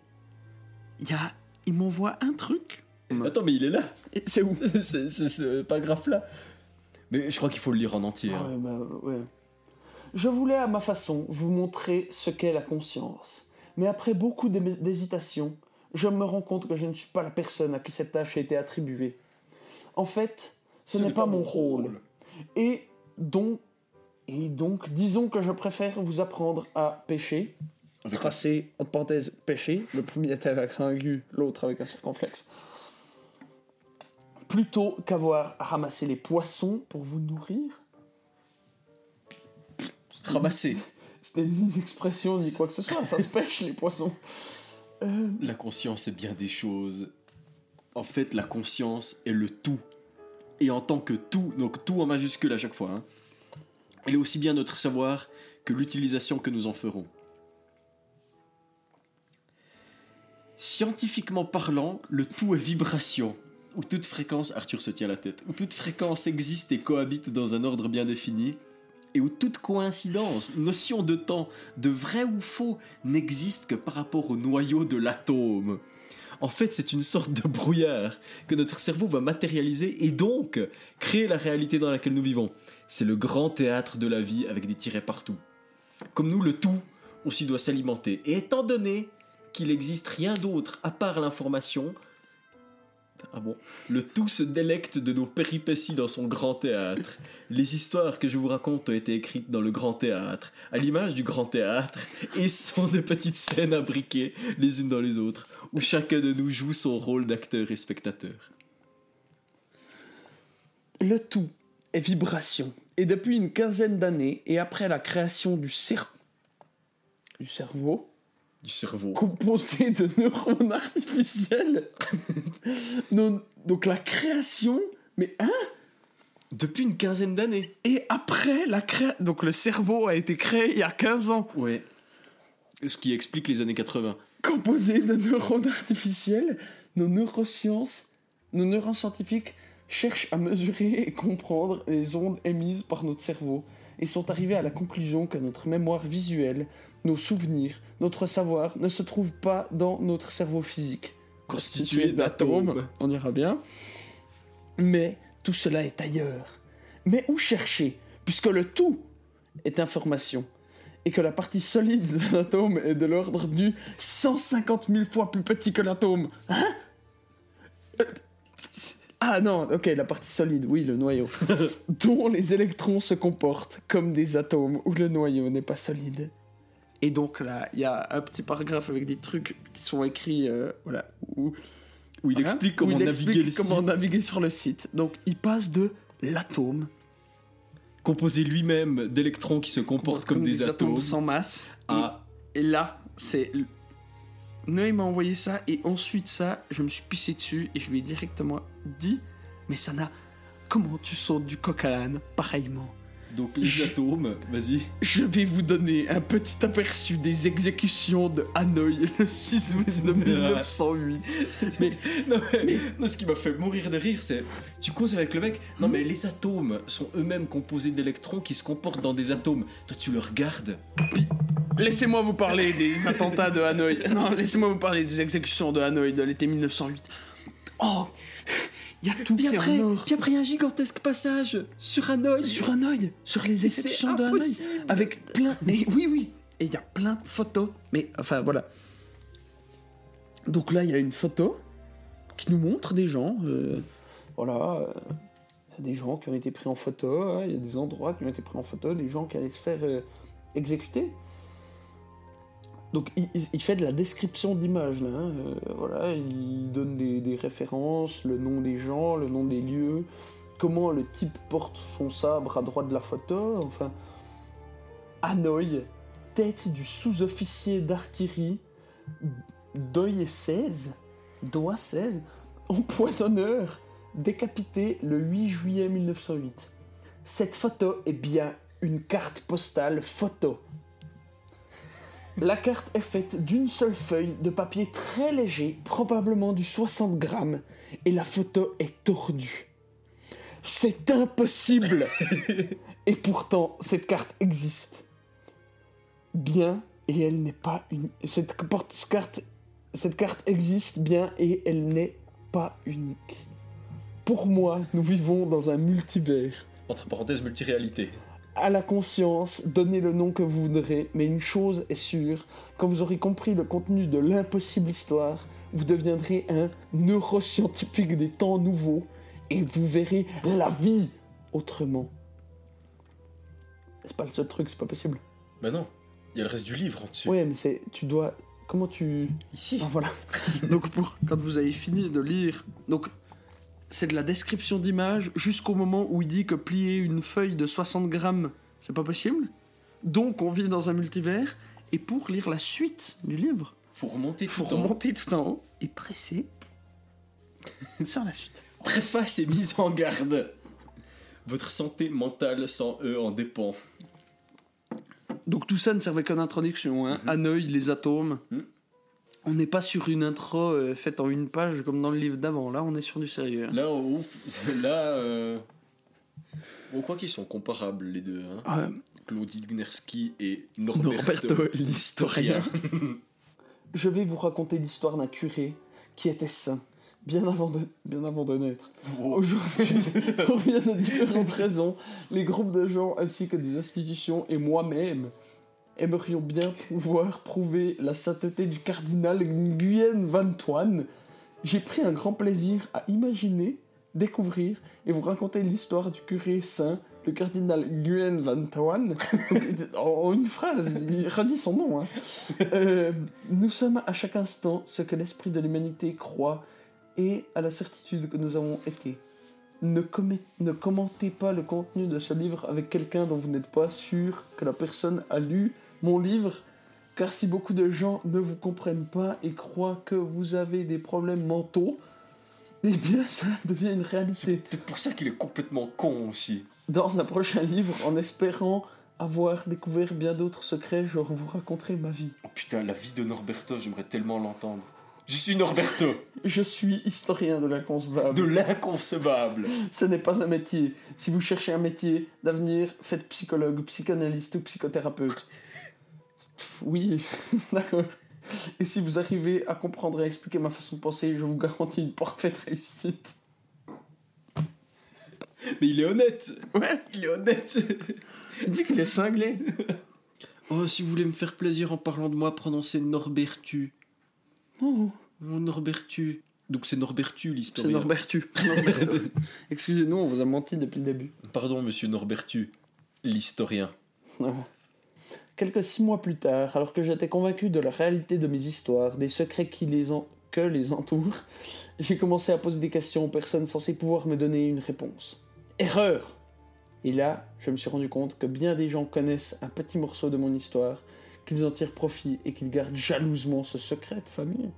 il y a, il m'envoie un truc. Attends, mais il est là. Et C'est où? C'est c'est ce paragraphe là. Mais je crois qu'il faut le lire en entier. Ah hein. ouais, bah, ouais. Je voulais à ma façon vous montrer ce qu'est la conscience. Mais après beaucoup d'hé- d'hésitation, je me rends compte que je ne suis pas la personne à qui cette tâche a été attribuée. En fait, ce, n'est pas, mon rôle. Et donc, et donc, disons que je préfère vous apprendre à pêcher. Tracer, entre parenthèses, pêcher. Le premier était avec un aigu, l'autre avec un circonflexe. Plutôt qu'avoir à ramasser les poissons pour vous nourrir. Ramasser. C'était ni une expression ni quoi que ce soit, ça se pêche les poissons. Euh, La conscience est bien des choses. En fait, la conscience est le tout. Et en tant que tout, donc tout en majuscule à chaque fois, hein, elle est aussi bien notre savoir que l'utilisation que nous en ferons. Scientifiquement parlant, le tout est vibration. où toute fréquence, Arthur se tient la tête, où toute fréquence existe et cohabite dans un ordre bien défini, et où toute coïncidence, notion de temps, de vrai ou faux, n'existe que par rapport au noyau de l'atome. En fait, c'est une sorte de brouillard que notre cerveau va matérialiser et donc créer la réalité dans laquelle nous vivons. C'est le grand théâtre de la vie avec des tirets partout. Comme nous, le tout aussi doit s'alimenter. Et étant donné qu'il n'existe rien d'autre à part l'information, ah bon, le tout se délecte de nos péripéties dans son grand théâtre. Les histoires que je vous raconte ont été écrites dans le grand théâtre, à l'image du grand théâtre, et sont de petites scènes imbriquées les unes dans les autres, où chacun de nous joue son rôle d'acteur et spectateur. Le tout est vibration. Et depuis une quinzaine d'années, et après la création du, du cerveau, Du cerveau. composé de neurones artificiels, non- donc la création, mais hein Depuis une quinzaine d'années. Et après la création, donc le cerveau a été créé il y a 15 ans, Ouais. Ce qui explique les années 80. composé de neurones artificiels, nos neurosciences, nos neuroscientifiques cherchent à mesurer et comprendre les ondes émises par notre cerveau et sont arrivés à la conclusion que notre mémoire visuelle, nos souvenirs, notre savoir ne se trouvent pas dans notre cerveau physique, Constitué d'atomes. on ira bien, mais tout cela est ailleurs. Mais où chercher, puisque le tout est information et que la partie solide d'un atome est de l'ordre du 150 000 fois plus petit que l'atome. Hein? Ah non, ok, la partie solide, oui, le noyau. dont les électrons se comportent comme des atomes où le noyau n'est pas solide. Et donc là, il y a un petit paragraphe avec des trucs qui sont écrits, euh, voilà, où Où il Voilà, explique où comment il naviguer explique le comment site. naviguer sur le site. Donc il passe de l'atome, Composé lui-même d'électrons qui se comportent comme, des, atomes. sans masse, à et là c'est Noé m'a envoyé ça et ensuite ça, je me suis pissé dessus et je lui ai directement dit, mais ça n'a comment tu sautes du coq à pareillement? Donc les Je- atomes. Vas-y. Je vais vous donner un petit aperçu des exécutions de Hanoï le 6 août de 1908. Mais Non, mais, non, ce qui m'a fait mourir de rire, c'est. Tu causes avec le mec. Non, mais les atomes sont eux-mêmes composés d'électrons qui se comportent dans des atomes. Toi, tu le regardes. Laissez-moi vous parler des attentats de Hanoï. Non, laissez-moi vous parler des exécutions de Hanoï de l'été 1908. Oh, il y a tout qui est en or. puis après, il y a un gigantesque passage sur Hanoï. Sur Hanoï, sur les exécutions de Hanoï. Avec plein. Mais oui, oui. Et il y a plein de photos. Mais enfin, voilà. Donc là, il y a une photo qui nous montre des gens. euh, voilà. euh, il y a des gens qui ont été pris en photo. hein, Il y a des endroits qui ont été pris en photo. Des gens qui allaient se faire euh, exécuter. Donc il, fait de la description d'images hein, euh, voilà, il donne des, références, le nom des gens, le nom des lieux, comment le type porte son sabre à droite de la photo. Enfin, Hanoï, tête du sous-officier d'artillerie Doye 16, Doigt 16, empoisonneur, décapité le 8 juillet 1908. Cette photo est bien une carte postale photo. La carte est faite d'une seule feuille de papier très léger, probablement du 60 grammes, et la photo est tordue. C'est impossible Et pourtant, cette carte existe. Bien, et elle n'est pas une... Cette carte, cette carte existe bien, et elle n'est pas unique. Pour moi, nous vivons dans un multivers Entre parenthèses, multiréalité. À la conscience, donnez le nom que vous voudrez, mais une chose est sûre, quand vous aurez compris le contenu de l'impossible histoire, vous deviendrez un neuroscientifique des temps nouveaux, et vous verrez la vie autrement. C'est pas le seul truc, c'est pas possible. Bah non, il y a le reste du livre en dessus. Ouais, mais c'est, tu dois, comment tu... Ici. Ah, voilà. donc pour quand vous avez fini de lire, donc c'est de la description d'image jusqu'au moment où il dit que plier une feuille de 60 grammes, c'est pas possible. Donc on vit dans un multivers. Et pour lire la suite du livre, Faut remonter il faut tout en haut. remonter tout en haut et presser sur la suite. Préface et mise en garde. Votre santé mentale sans eux en dépend. Donc tout ça ne servait qu'en introduction. Hein. Hanoï, les atomes. Mhm. On n'est pas sur une intro euh, faite en une page comme dans le livre d'avant. Là, on est sur du sérieux. hein. Là, on, là euh, on croit qu'ils sont comparables les deux. Hein. Ah, Claude Ignerski et Norberto, Norberto, l'historien. Rien. Je vais vous raconter l'histoire d'un curé qui était saint, bien avant de, bien avant de naître. Aujourd'hui, pour bien de différentes raisons, les groupes de gens ainsi que des institutions et moi-même aimerions bien pouvoir prouver la sainteté du cardinal Nguyen Van Tuan. J'ai pris un grand plaisir à imaginer, découvrir et vous raconter l'histoire du curé saint, le cardinal Nguyen Van. Donc, en une phrase, il redit son nom. hein. Euh, nous sommes à chaque instant ce que l'esprit de l'humanité croit et à la certitude que nous avons été. Ne commentez pas le contenu de ce livre avec quelqu'un dont vous n'êtes pas sûr que la personne a lu mon livre, car si beaucoup de gens ne vous comprennent pas et croient que vous avez des problèmes mentaux, eh bien ça devient une C'est réalité. peut-être pour ça qu'il est complètement con aussi. Dans un prochain livre, en espérant avoir découvert bien d'autres secrets, je vous raconterai ma vie. Oh putain, la vie de Norberto, j'aimerais tellement l'entendre. Je suis Norberto, Je suis historien de l'inconcevable. de l'inconcevable. Ce n'est pas un métier. Si vous cherchez un métier d'avenir, faites psychologue, psychanalyste ou psychothérapeute. Oui, d'accord. Et si vous arrivez à comprendre et à expliquer ma façon de penser, je vous garantis une parfaite réussite. Mais il est honnête. Ouais, Il est honnête. il dit qu'il est cinglé. Oh, si vous voulez me faire plaisir en parlant de moi, prononcez Norbertu. Oh, Oh, Norbertu. Donc c'est Norbertu c'est l'historien. Norbertu. Norberto. Excusez-nous, on vous a menti depuis le début. Pardon, monsieur Norbertu, l'historien. Non. Quelques six mois plus tard, alors que j'étais convaincu de la réalité de mes histoires, des secrets qui les en- que les entourent, j'ai commencé à poser des questions aux personnes censées pouvoir me donner une réponse. Erreur Et là, je me suis rendu compte que bien des gens connaissent un petit morceau de mon histoire, qu'ils en tirent profit et qu'ils gardent jalousement ce secret de famille.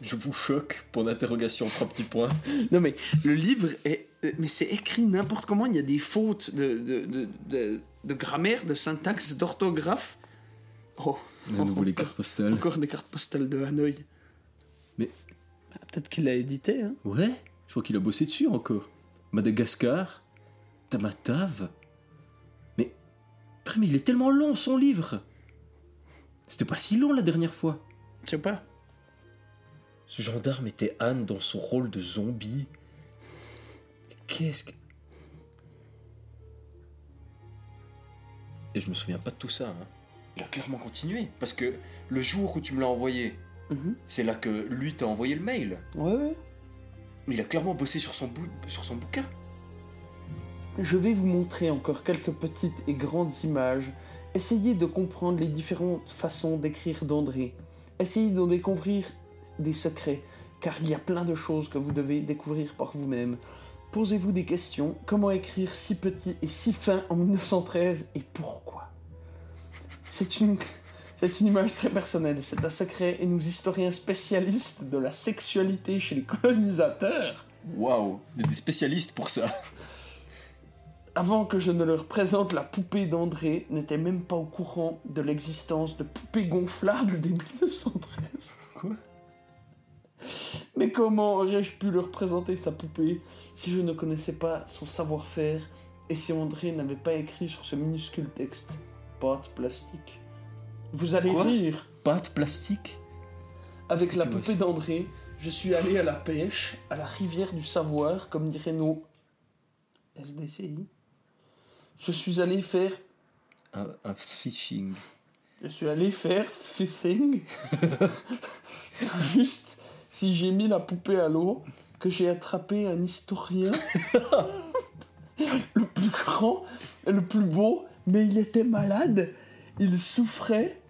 Je vous choque, point d'interrogation, trois petits points. Non mais le livre est... euh, Mais c'est écrit n'importe comment, il y a des fautes de, de, de, de- de grammaire, de syntaxe, d'orthographe. Oh, À nouveau les cartes postales. encore des cartes postales de Hanoï. Mais- Ah, Peut-être qu'il l'a édité, hein Ouais, je crois qu'il a bossé dessus encore. Madagascar, Tamatave. Mais, après, mais il est tellement long son livre. C'était pas si long la dernière fois. Je sais pas. Ce gendarme était Anne dans son rôle de zombie. Qu'est-ce que. Et je me souviens pas de tout ça. hein. Il a clairement continué. Parce que le jour où tu me l'as envoyé, Mhm. c'est là que lui t'a envoyé le mail. Ouais, ouais. Il a clairement bossé sur son, bou- sur son bouquin. Je vais vous montrer encore quelques petites et grandes images. Essayez de comprendre les différentes façons d'écrire d'André. Essayez d'en découvrir des secrets, car il y a plein de choses que vous devez découvrir par vous-même. Posez-vous des questions. Comment écrire si petit et si fin en 1913 et pourquoi? C'est une, c'est une image très personnelle. C'est un secret et nous, historiens spécialistes de la sexualité chez les colonisateurs, Waouh, des spécialistes pour ça. avant que je ne leur présente la poupée d'André, n'étaient même pas au courant de l'existence de poupées gonflables dès 1913. Quoi? Mais comment aurais-je pu leur présenter sa poupée si je ne connaissais pas son savoir-faire et si André n'avait pas écrit sur ce minuscule texte? Pâte plastique. Vous allez Quoi? rire. Pâte plastique? Avec la poupée d'André, je suis allé à la pêche, à la rivière du savoir, comme diraient nos SDCI. Je suis allé faire un, un phishing. Je suis allé faire fishing. Juste si j'ai mis la poupée à l'eau, que j'ai attrapé un historien. le plus grand, et le plus beau, mais il était malade. Il souffrait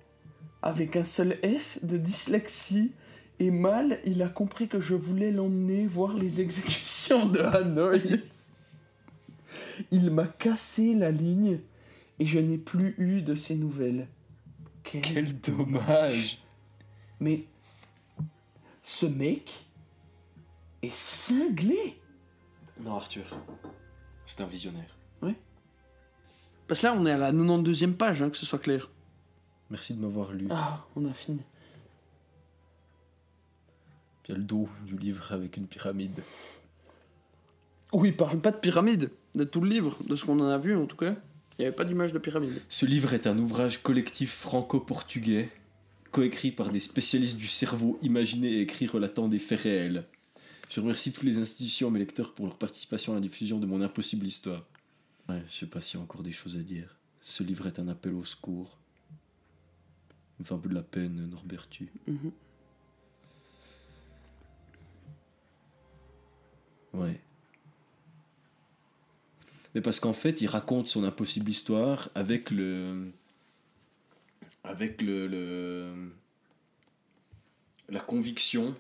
avec un seul F de dyslexie. Et mal, il a compris que je voulais l'emmener voir les exécutions de Hanoï. Il m'a cassé la ligne et je n'ai plus eu de ses nouvelles. Quel, Quel dommage Mais ce mec est cinglé. Non, Arthur, c'est un visionnaire. Parce que là, on est à la 92e page, hein, que ce soit clair. Merci de m'avoir lu. Ah, on a fini. Il y a le dos du livre avec une pyramide. Oui, il parle pas de pyramide, de tout le livre, de ce qu'on en a vu en tout cas. Il n'y avait pas d'image de pyramide. Ce livre est un ouvrage collectif franco-portugais, coécrit par des spécialistes du cerveau imaginé et écrit relatant des faits réels. Je remercie toutes les institutions et mes lecteurs pour leur participation à la diffusion de mon impossible histoire. Ouais, je sais pas s'il y a encore des choses à dire. Ce livre est un appel au secours. Il me fait un peu de la peine, Norbertu. Mhm. Ouais. Mais parce qu'en fait, il raconte son impossible histoire avec le. Avec le. le- la conviction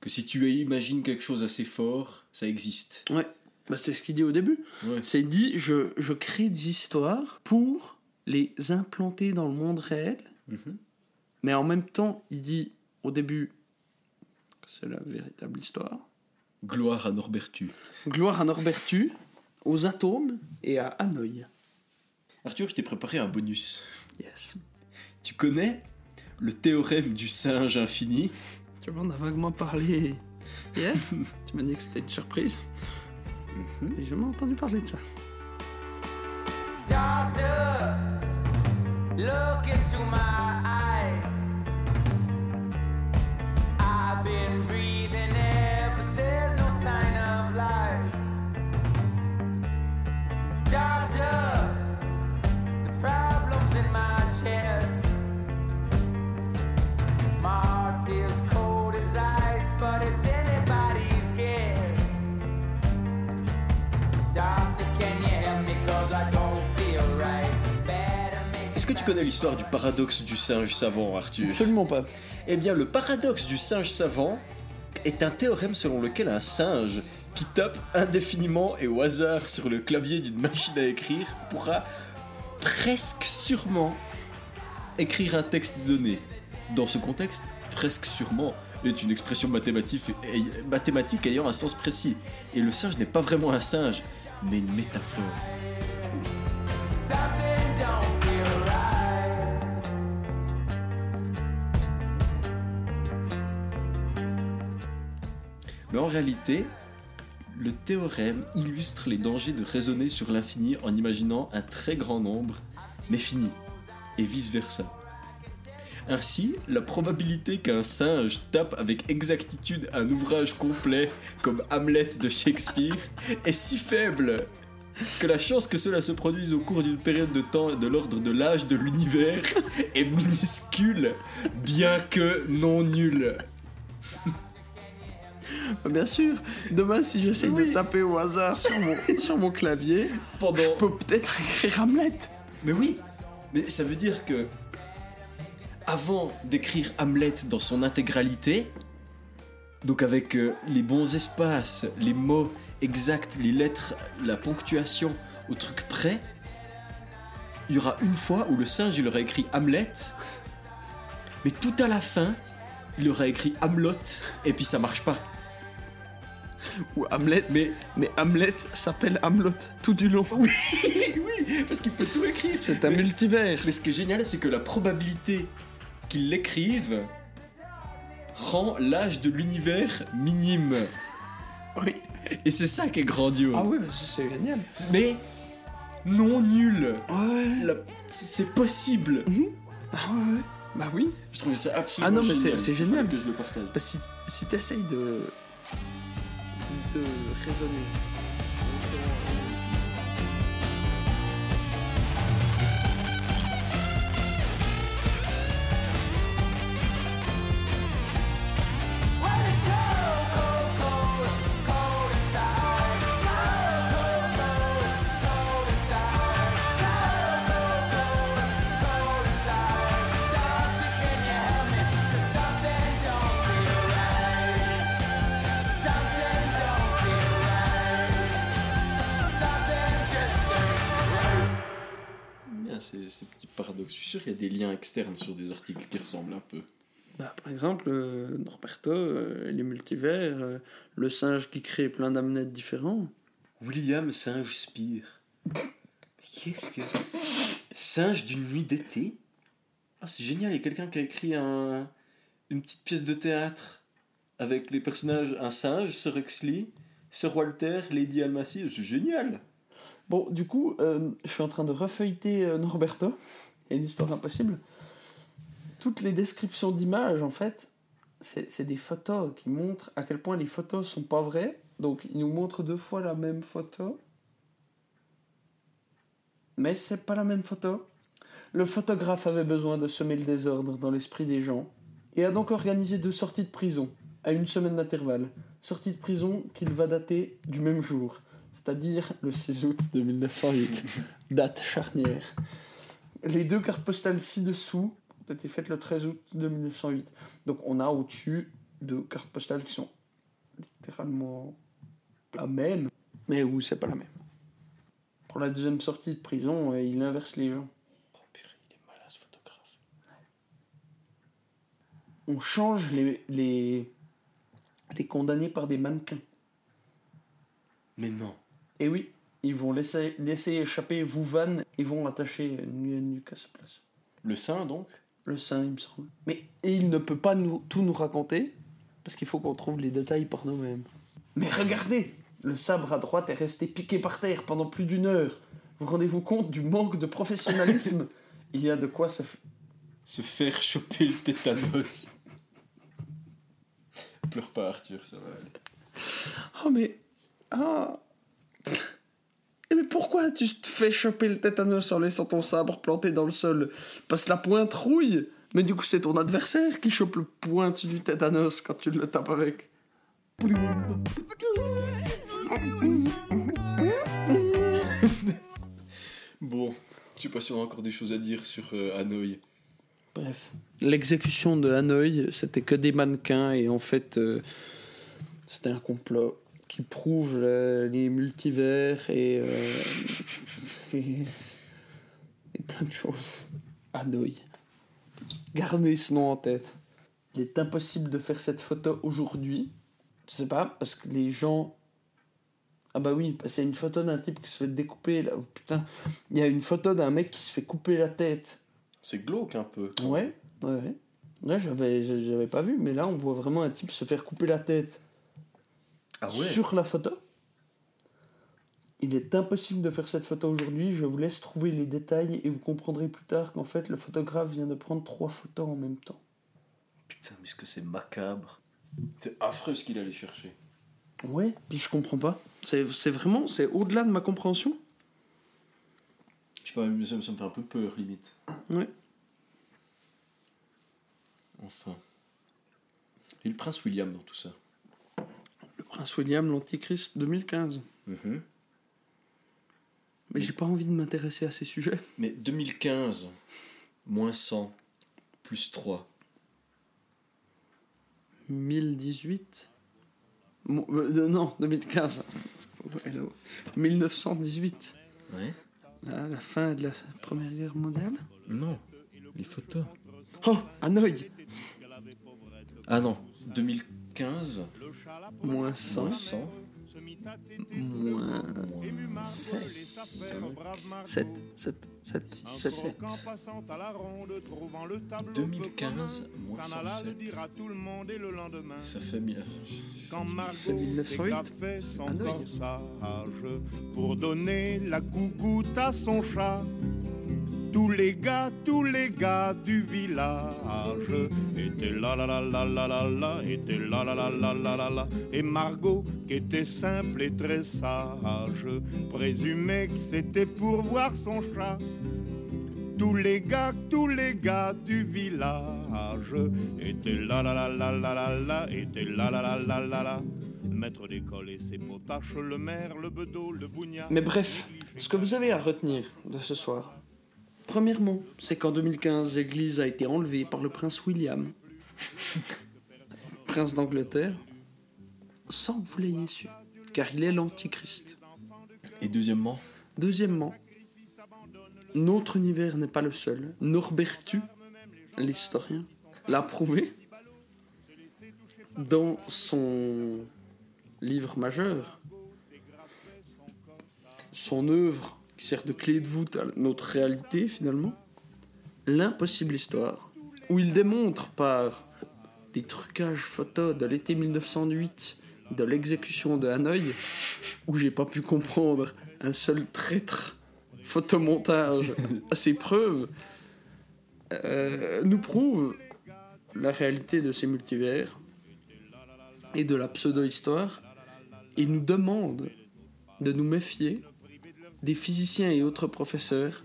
que si tu imagines quelque chose assez fort, ça existe. Ouais, bah, c'est ce qu'il dit au début. Ouais. C'est dit je, je crée des histoires pour les implanter dans le monde réel, Mhm. mais en même temps, il dit au début c'est la véritable histoire. Gloire à Norbertu. Gloire à Norbertu, aux atomes et à Hanoï. Arthur, je t'ai préparé un bonus. Yes. Tu connais le théorème du singe infini? Tu m'en as vaguement parlé hier. tu m'as dit que c'était une surprise. Et je m'ai entendu parler de ça. Doctor, look into my eyes. I've been tu connais l'histoire du paradoxe du singe savant, Arthur Absolument pas. Eh bien, le paradoxe du singe savant est un théorème selon lequel un singe qui tape indéfiniment et au hasard sur le clavier d'une machine à écrire pourra presque sûrement écrire un texte donné. Dans ce contexte, presque sûrement est une expression mathématique, mathématique ayant un sens précis. Et le singe n'est pas vraiment un singe, mais une métaphore. Mais en réalité, le théorème illustre les dangers de raisonner sur l'infini en imaginant un très grand nombre, mais fini, et vice-versa. Ainsi, la probabilité qu'un singe tape avec exactitude un ouvrage complet comme Hamlet de Shakespeare est si faible que la chance que cela se produise au cours d'une période de temps de l'ordre de l'âge de l'univers est minuscule, bien que non nulle. Bah, Bien sûr, demain si j'essaye Oui. de taper au hasard sur mon, sur mon clavier, Pendant... je peux peut-être écrire Hamlet. Mais oui, mais ça veut dire que avant d'écrire Hamlet dans son intégralité, donc avec euh, les bons espaces, les mots exacts, les lettres, la ponctuation au truc près, il y aura une fois où le singe il aura écrit Hamlet, mais tout à la fin, il aura écrit Hamlet et puis ça marche pas. Ou Hamlet. Mais, Mais Hamlet s'appelle Hamlet tout du long. oui, oui, parce qu'il peut tout écrire. C'est un Mais- multivers. Mais ce qui est génial, c'est que la probabilité qu'il l'écrive rend l'âge de l'univers minime. Oui. Et c'est ça qui est grandiose. Ah ouais, c'est génial. Mais non nul. Ouais. La- C'est possible. Ah ouais. Bah oui. Je trouvais ça absolument Ah non, mais c'est- génial. que je le partage. Parce que si, si t'essayes de. De raisonner. Ces, ces petits paradoxes. Je suis sûr qu'il y a des liens externes sur des articles qui ressemblent un peu. Bah, par exemple, euh, Norberto, euh, les multivers, euh, le singe qui crée plein d'amnettes différents. William Singe Spire. Mais qu'est-ce que. Singe d'une nuit d'été? Ah, c'est génial, il y a quelqu'un qui a écrit un... une petite pièce de théâtre avec les personnages un singe, Sir Huxley, Sir Walter, Lady Almacy. C'est génial. Bon, du coup, euh, je suis en train de refeuilleter euh, Norberto et l'histoire impossible. Toutes les descriptions d'images, en fait, c'est des photos qui montrent à quel point les photos sont pas vraies. Donc, ils nous montrent deux fois la même photo. Mais c'est pas la même photo. Le photographe avait besoin de semer le désordre dans l'esprit des gens et a donc organisé deux sorties de prison à une semaine d'intervalle. Sortie de prison qu'il va dater du même jour, c'est-à-dire le 6 août de 1908, date charnière. Les deux cartes postales ci-dessous ont été faites le 13 août de 1908. Donc on a au-dessus deux cartes postales qui sont littéralement la même, mais où c'est pas la même. Pour la deuxième sortie de prison, euh, il inverse les gens. Oh purée, il est malin ce photographe. On change les, les, les condamnés par des mannequins. Mais non. Et oui, ils vont laisser, laisser échapper Vouvan et vont attacher nu nuque à sa place. Le sein donc? Le sein, il me semble. Mais il ne peut pas nous, tout nous raconter, parce qu'il faut qu'on trouve les détails par nous-mêmes. Mais regardez Le sabre à droite est resté piqué par terre pendant plus d'une heure. Vous rendez-vous compte du manque de professionnalisme? Il y a de quoi se... f- Se faire choper le tétanos. Pleure pas Arthur, ça va aller. Oh mais... Ah Mais pourquoi tu te fais choper le tétanos en laissant ton sabre planté dans le sol? Parce que la pointe rouille Mais du coup c'est ton adversaire qui chope le pointe du tétanos quand tu le tapes avec. Bon, je sais pas si on a encore des choses à dire sur euh, Hanoï. Bref. L'exécution de Hanoï, c'était que des mannequins et en fait, euh, c'était un complot qui prouve euh, les multivers et, euh, et, et plein de choses. Hanoï. Gardez ce nom en tête. Il est impossible de faire cette photo aujourd'hui. Je sais pas, parce que les gens. Ah bah oui, a une photo d'un type qui se fait découper. Là. Oh, putain, il y a une photo d'un mec qui se fait couper la tête. C'est glauque un peu. Ouais, ouais, ouais. Là, j'avais, j'avais pas vu, mais là, on voit vraiment un type se faire couper la tête Ah sur la photo. Il est impossible de faire cette photo aujourd'hui. Je vous laisse trouver les détails et vous comprendrez plus tard qu'en fait, le photographe vient de prendre trois photos en même temps. Putain, mais est-ce que c'est macabre C'est affreux ce qu'il allait chercher. Ouais, puis je comprends pas. C'est, c'est vraiment, c'est au-delà de ma compréhension. Je sais pas, mais ça, ça me fait un peu peur limite. Ouais. Enfin. Et le prince William dans tout ça prince William, l'Antichrist 2015. Mais j'ai pas envie de m'intéresser à ces sujets. Mais 2015, moins 100, plus 3. 1018 Mo- euh, Non, 2015. Hello. 1918. Ouais La, la fin de la Première Guerre mondiale. Non, les photos. Oh, Hanoï Ah non, 2015, Moins 100. moins 100, Moins moins 7. 7. 7. 7. 7. 7. 2015, moins 107. Ça fait mieux. Quand Margot 1908. dégrafait son corsage pour donner la gougoute à son chat. Tous les gars, tous les gars du village étaient là là là là là là là, étaient là là là là là là là. Et Margot, qui était simple et très sage, présumait que c'était pour voir son chat. Tous les gars, tous les gars du village étaient là là là là là là là, étaient là là là là là là. Le maître d'école et ses potaches, le maire, le bedeau, le bougnat. Mais bref, ce que vous avez à retenir de ce soir, premièrement, c'est qu'en 2015, l'église a été enlevée par le prince William, prince d'Angleterre, sans que vous l'ayez su, car il est l'antichrist. Et deuxièmement, Deuxièmement, notre univers n'est pas le seul. Norbertu, l'historien, l'a prouvé dans son livre majeur, son œuvre qui sert de clé de voûte à notre réalité finalement, l'impossible histoire, où il démontre par les trucages photos de l'été 1908 de l'exécution de Hanoï, où j'ai pas pu comprendre un seul traître photomontage à ses preuves, euh, nous prouve la réalité de ces multivers et de la pseudo-histoire. Et nous demande de nous méfier des physiciens et autres professeurs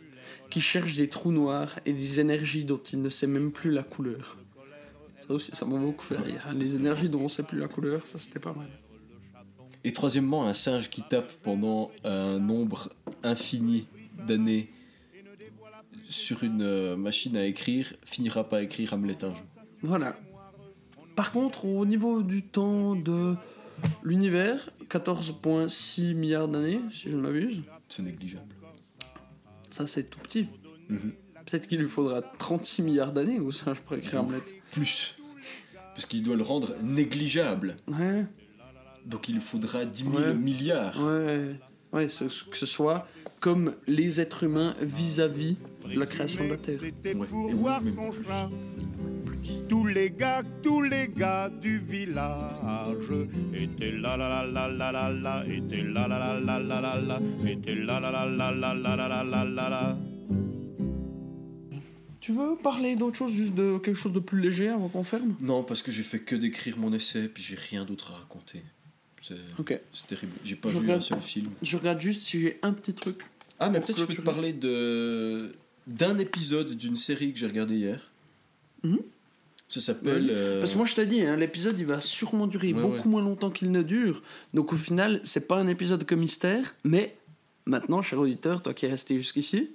qui cherchent des trous noirs et des énergies dont ils ne savent même plus la couleur. Ça aussi, ça m'a beaucoup fait rire. hein. Les énergies dont on ne sait plus la couleur, ça c'était pas mal. Et troisièmement, un singe qui tape pendant un nombre infini d'années sur une euh, machine à écrire finira par écrire Hamlet un jour. Voilà. Par contre, au niveau du temps de l'univers, 14,6 milliards d'années, si je ne m'abuse, C'est négligeable. ça c'est tout petit. Mhm. Peut-être qu'il lui faudra 36 milliards d'années au singe pour écrire Hamlet. Plus. Parce qu'il doit le rendre négligeable. Ouais, Donc il lui faudra 10 000 Ouais. milliards. ouais, ouais, que ce soit comme les êtres humains vis-à-vis de la création de la Terre. Ouais. Et vous. Tous les gars, tous les gars du village étaient là là là là là là là, étaient là là là là là là là, étaient là là là là là là là là là là là. Tu veux parler d'autre chose, juste de quelque chose de plus léger avant qu'on ferme Non, parce que j'ai fait que d'écrire mon essai, puis j'ai rien d'autre à raconter. C'est Ok. c'est terrible. J'ai pas Je vu regarde- un seul film. Je regarde juste si j'ai un petit truc. Ah, mais peut-être je peux te parler de d'un épisode d'une série que j'ai regardé hier. Mhm. Ça s'appelle. Euh, Parce que moi je t'ai dit, hein, l'épisode il va sûrement durer Ouais, beaucoup ouais. moins longtemps qu'il ne dure. Donc au final, c'est pas un épisode que mystère, mais maintenant, cher auditeur, toi qui es resté jusqu'ici,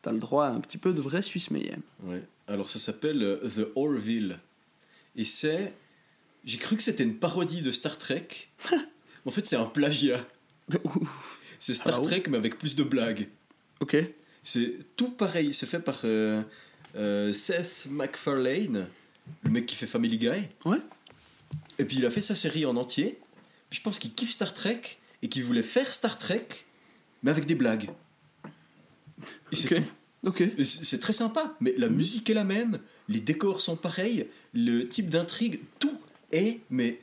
t'as le droit à un petit peu de vrai Suisse Mayhem. Ouais. Alors ça s'appelle euh, The Orville. Et c'est. J'ai cru que c'était une parodie de Star Trek. en fait, c'est un plagiat. C'est Star Trek, mais avec plus de blagues. ok. C'est tout pareil. C'est fait par euh, Seth MacFarlane, le mec qui fait Family Guy. Ouais. Et puis il a fait sa série en entier. Puis je pense qu'il kiffe Star Trek et qu'il voulait faire Star Trek, mais avec des blagues. Et c'est C'est très sympa, mais la musique est la même, les décors sont pareils, le type d'intrigue, tout est, mais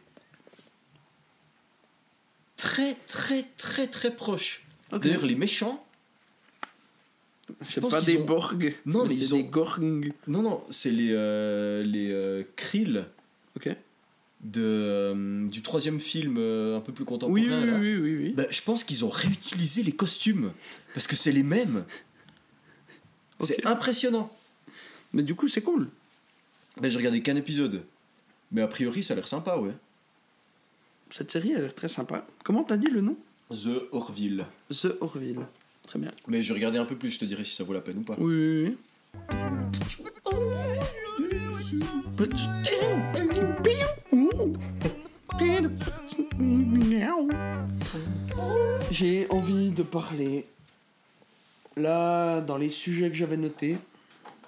très, très, très, très proche. D'ailleurs, les méchants, C'est pas des ont- Borg, Non, mais mais c'est ils ont- des Gorg. non, non, c'est les, euh, les euh, Krill Ok. de, euh, du troisième film un peu plus contemporain. Oui, oui, là. oui, oui, oui. Bah, je pense qu'ils ont réutilisé les costumes, parce que c'est les mêmes. C'est impressionnant. Mais du coup, c'est cool. Bah, J'ai regardé qu'un épisode, mais a priori ça a l'air sympa, ouais. Cette série a l'air très sympa. Comment t'as dit le nom? The Orville. The Orville. Très bien. Mais je regardais un peu plus, je te dirai si ça vaut la peine ou pas. Oui, oui, oui. J'ai envie de parler. Là, dans les sujets que j'avais notés,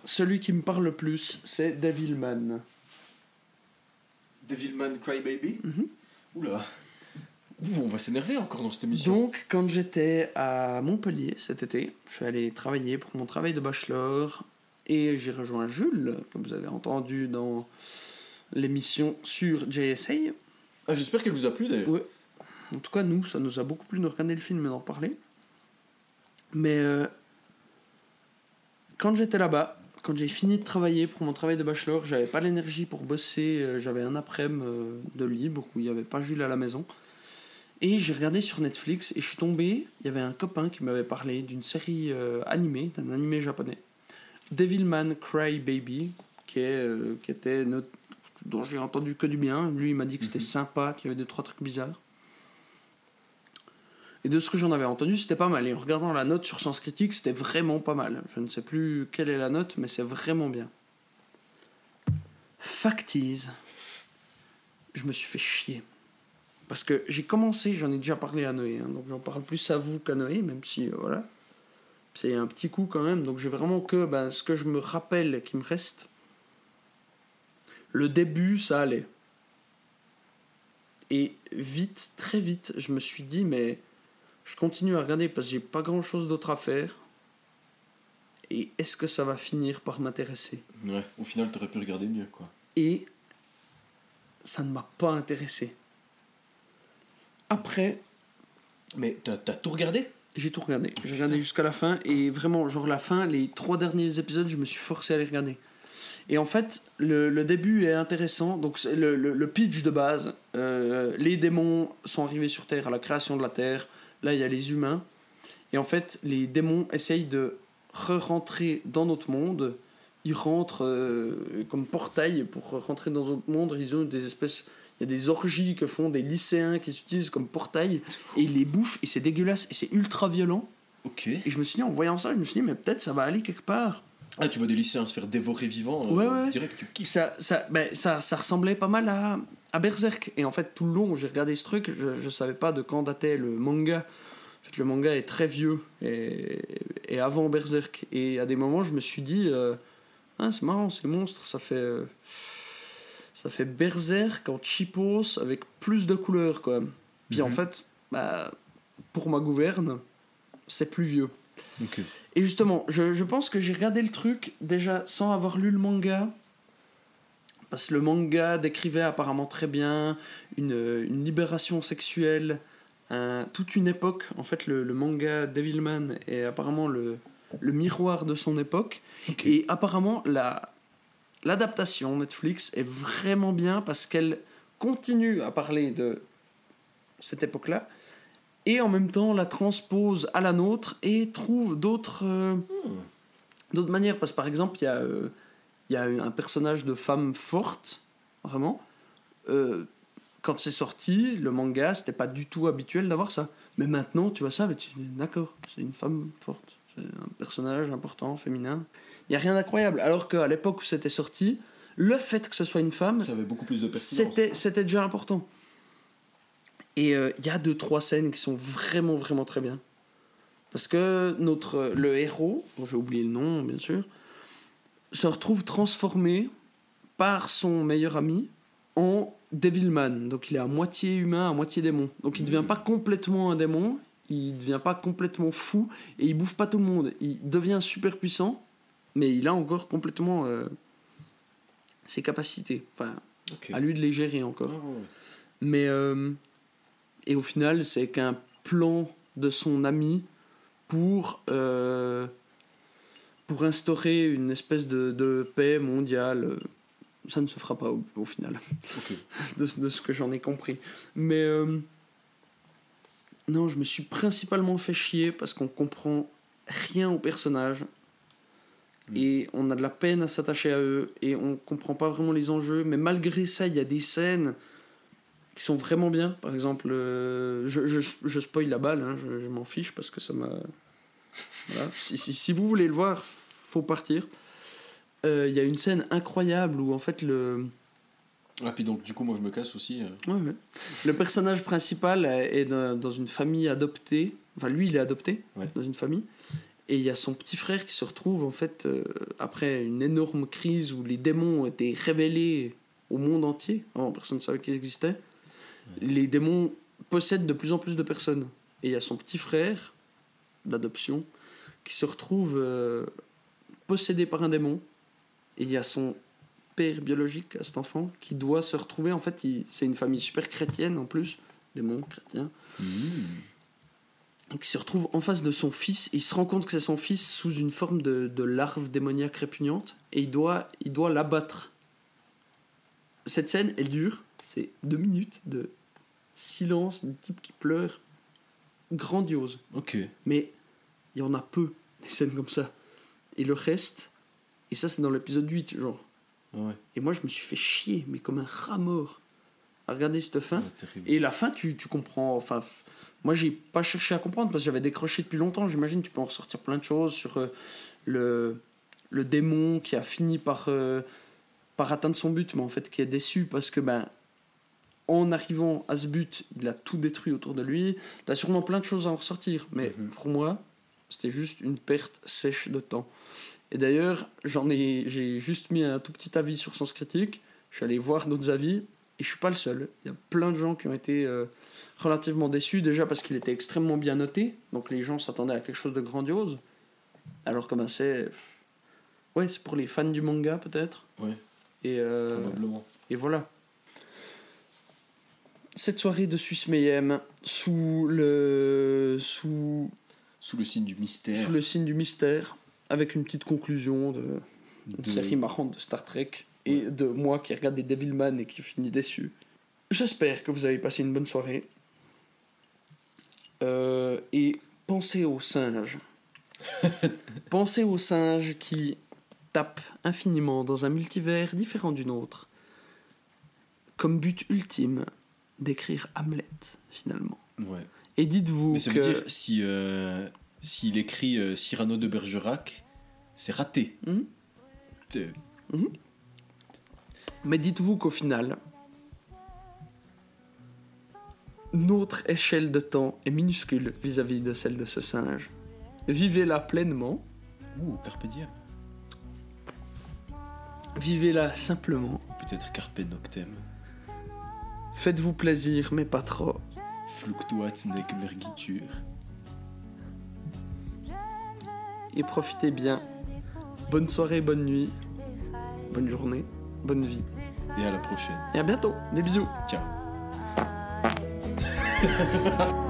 celui qui me parle le plus, c'est Devilman. Devilman Crybaby? Mhm. Oula. Ouh, on va s'énerver encore dans cette émission. Donc, quand j'étais à Montpellier cet été, je suis allé travailler pour mon travail de bachelor et j'ai rejoint Jules, que vous avez entendu dans l'émission sur JSA. Ah, J'espère qu'elle vous a plu d'ailleurs. Ouais. En tout cas, nous, ça nous a beaucoup plu de regarder le film et d'en parler. Mais euh, quand j'étais là-bas, quand j'ai fini de travailler pour mon travail de bachelor, j'avais pas l'énergie pour bosser. euh, J'avais un après-midi euh, de libre où il n'y avait pas Jules à la maison. Et j'ai regardé sur Netflix et je suis tombé. Il y avait un copain qui m'avait parlé d'une série euh, animée, d'un animé japonais, Devilman Cry Baby, qui, est, euh, qui était notre- dont j'ai entendu que du bien. Lui, il m'a dit que c'était Mhm. sympa, qu'il y avait deux trois trucs bizarres. Et de ce que j'en avais entendu, c'était pas mal. Et en regardant la note sur Sens Critique, c'était vraiment pas mal. Je ne sais plus quelle est la note, mais c'est vraiment bien. Fact is, je me suis fait chier. Parce que j'ai commencé, j'en ai déjà parlé à Noé, hein, donc j'en parle plus à vous qu'à Noé, même si, euh, voilà. C'est un petit coup quand même, donc j'ai vraiment que ben, ce que je me rappelle qui me reste. Le début, ça allait. Et vite, très vite, je me suis dit, mais je continue à regarder parce que j'ai pas grand chose d'autre à faire. Et est-ce que ça va finir par m'intéresser? Ouais, au final, t'aurais pu regarder mieux quoi. Et ça ne m'a pas intéressé. Après, Mais t'as tout regardé? J'ai tout regardé. J'ai regardé jusqu'à la fin et vraiment, genre la fin, les trois derniers épisodes, je me suis forcé à les regarder. Et en fait, le, le début est intéressant. Donc, le, le, le pitch de base, euh, les démons sont arrivés sur Terre à la création de la Terre. Là, il y a les humains. Et en fait, les démons essayent de re-rentrer dans notre monde. Ils rentrent euh, comme portail pour rentrer dans notre monde. Ils ont des espèces. Il y a des orgies que font des lycéens qui s'utilisent comme portail. Et ils les bouffent et c'est dégueulasse et c'est ultra violent. Ok. Et je me suis dit, en voyant ça, je me suis dit, mais peut-être ça va aller quelque part. Ah, tu vois des lycéens se faire dévorer vivant. Ouais, ouais, ouais. Direct, tu kiffes. Ça, ça, ben, ça, ça ressemblait pas mal à, à Berserk. Et en fait, tout le long, j'ai regardé ce truc, je, je savais pas de quand datait le manga. En fait, le manga est très vieux et, et avant Berserk. Et à des moments, je me suis dit, euh, ah, c'est marrant, ces monstres, ça fait. euh, ça fait Berserk en cheapos avec plus de couleurs, quoi. Puis en Mhm. fait, bah, pour ma gouverne, c'est plus vieux. Et justement, je, je pense que j'ai regardé le truc déjà sans avoir lu le manga. Parce que le manga décrivait apparemment très bien une, une libération sexuelle, un- toute une époque. En fait, le, le manga Devilman est apparemment le, le miroir de son époque. Et apparemment, la, l'adaptation Netflix est vraiment bien parce qu'elle continue à parler de cette époque-là et en même temps la transpose à la nôtre et trouve d'autres euh, d'autres manières. Parce que par exemple, il y, a, euh, il y a un personnage de femme forte, vraiment. Euh, quand c'est sorti, le manga, c'était pas du tout habituel d'avoir ça. Mais maintenant, tu vois ça, mais tu dis, d'accord, c'est une femme forte. C'est un personnage important, féminin. Il n'y a rien d'incroyable. Alors qu'à l'époque où c'était sorti, le fait que ce soit une femme, Ça avait beaucoup plus de pertinence. c'était c'était déjà important. Et euh, il y a deux, trois scènes qui sont vraiment, vraiment très bien. Parce que notre, le héros, dont j'ai oublié le nom, bien sûr, se retrouve transformé par son meilleur ami en Devilman. Donc il est à moitié humain, à moitié démon. Donc il ne devient pas complètement un démon, il ne devient pas complètement fou, et il bouffe pas tout le monde. Il devient super puissant, mais il a encore complètement euh, ses capacités. Enfin, à lui de les gérer encore. Ah. Mais. euh, et au final, c'est qu'un plan de son ami pour. euh, pour instaurer une espèce de, de paix mondiale. Ça ne se fera pas au, au final, de ce que j'en ai compris. Mais. Non, je me suis principalement fait chier parce qu'on comprend rien aux personnages. Mm. Et on a de la peine à s'attacher à eux. Et on comprend pas vraiment les enjeux. Mais malgré ça, il y a des scènes qui sont vraiment bien. Par exemple, euh, je, je, je spoil la balle, hein, je, je m'en fiche parce que ça m'a. Voilà. Si, si, si vous voulez le voir, faut partir. Euh, Il y a une scène incroyable où en fait le. Ah, puis donc, du coup, moi, je me casse aussi. euh. Ouais, ouais. Le personnage principal est dans dans une famille adoptée. Enfin, lui, il est adopté Ouais. dans une famille. Et il y a son petit frère qui se retrouve, en fait, euh, après une énorme crise où les démons ont été révélés au monde entier. Avant, personne ne savait qu'ils existaient. Les démons possèdent de plus en plus de personnes. Et il y a son petit frère d'adoption qui se retrouve euh, possédé par un démon. Et il y a son père biologique à cet enfant qui doit se retrouver. En fait, c'est une famille super chrétienne en plus, démon chrétien, et qui se retrouve en face de son fils. Et il se rend compte que c'est son fils sous une forme de, de larve démoniaque répugnante. Et il doit, il doit l'abattre. Cette scène, elle dure. C'est deux minutes de silence, du type qui pleure. Grandiose. Ok. Mais il y en a peu, des scènes comme ça. Et le reste, et ça c'est dans l'épisode 8, genre. Ouais. Et moi je me suis fait chier, mais comme un rat mort, à regarder cette fin. Ouais. Et la fin, tu, tu comprends. Enfin, moi j'ai pas cherché à comprendre parce que j'avais décroché depuis longtemps. J'imagine tu peux en ressortir plein de choses sur euh, le, le démon qui a fini par, euh, par atteindre son but, mais en fait qui est déçu parce que ben. En arrivant à ce but, il a tout détruit autour de lui. T'as sûrement plein de choses à en ressortir, mais Mhm. pour moi, c'était juste une perte sèche de temps. Et d'ailleurs, j'en ai, j'ai juste mis un tout petit avis sur Sens Critique. Je suis allé voir d'autres avis et je suis pas le seul. Il y a plein de gens qui ont été euh, relativement déçus déjà parce qu'il était extrêmement bien noté. Donc les gens s'attendaient à quelque chose de grandiose. Alors que ben c'est, ouais, c'est pour les fans du manga peut-être. Ouais, Et euh, probablement. et voilà. cette soirée de Suisse Mayhem sous le sous Sous le signe du mystère. sous le signe du mystère, avec une petite conclusion de une de- série marrante de Star Trek et de moi qui regarde des Devilman et qui finit déçu. J'espère que vous avez passé une bonne soirée. Euh, et pensez aux singes. pensez aux singes qui tapent infiniment dans un multivers différent du nôtre, comme but ultime d'écrire Hamlet, finalement. Ouais. Et dites-vous que... veut dire, si, euh, s'il écrit euh, Cyrano de Bergerac, c'est raté. Mhm. C'est- Mais dites-vous qu'au final, notre échelle de temps est minuscule vis-à-vis de celle de ce singe. Vivez-la pleinement, Ouh, Carpe diem. vivez-la simplement, Peut-être Carpe noctem. faites-vous plaisir mais pas trop. Fluctuat nec mergitur. Et profitez bien. Bonne soirée, bonne nuit, bonne journée, bonne vie. Et à la prochaine. Et à bientôt. Des bisous. Ciao.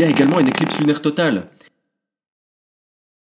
y a également une éclipse lunaire totale.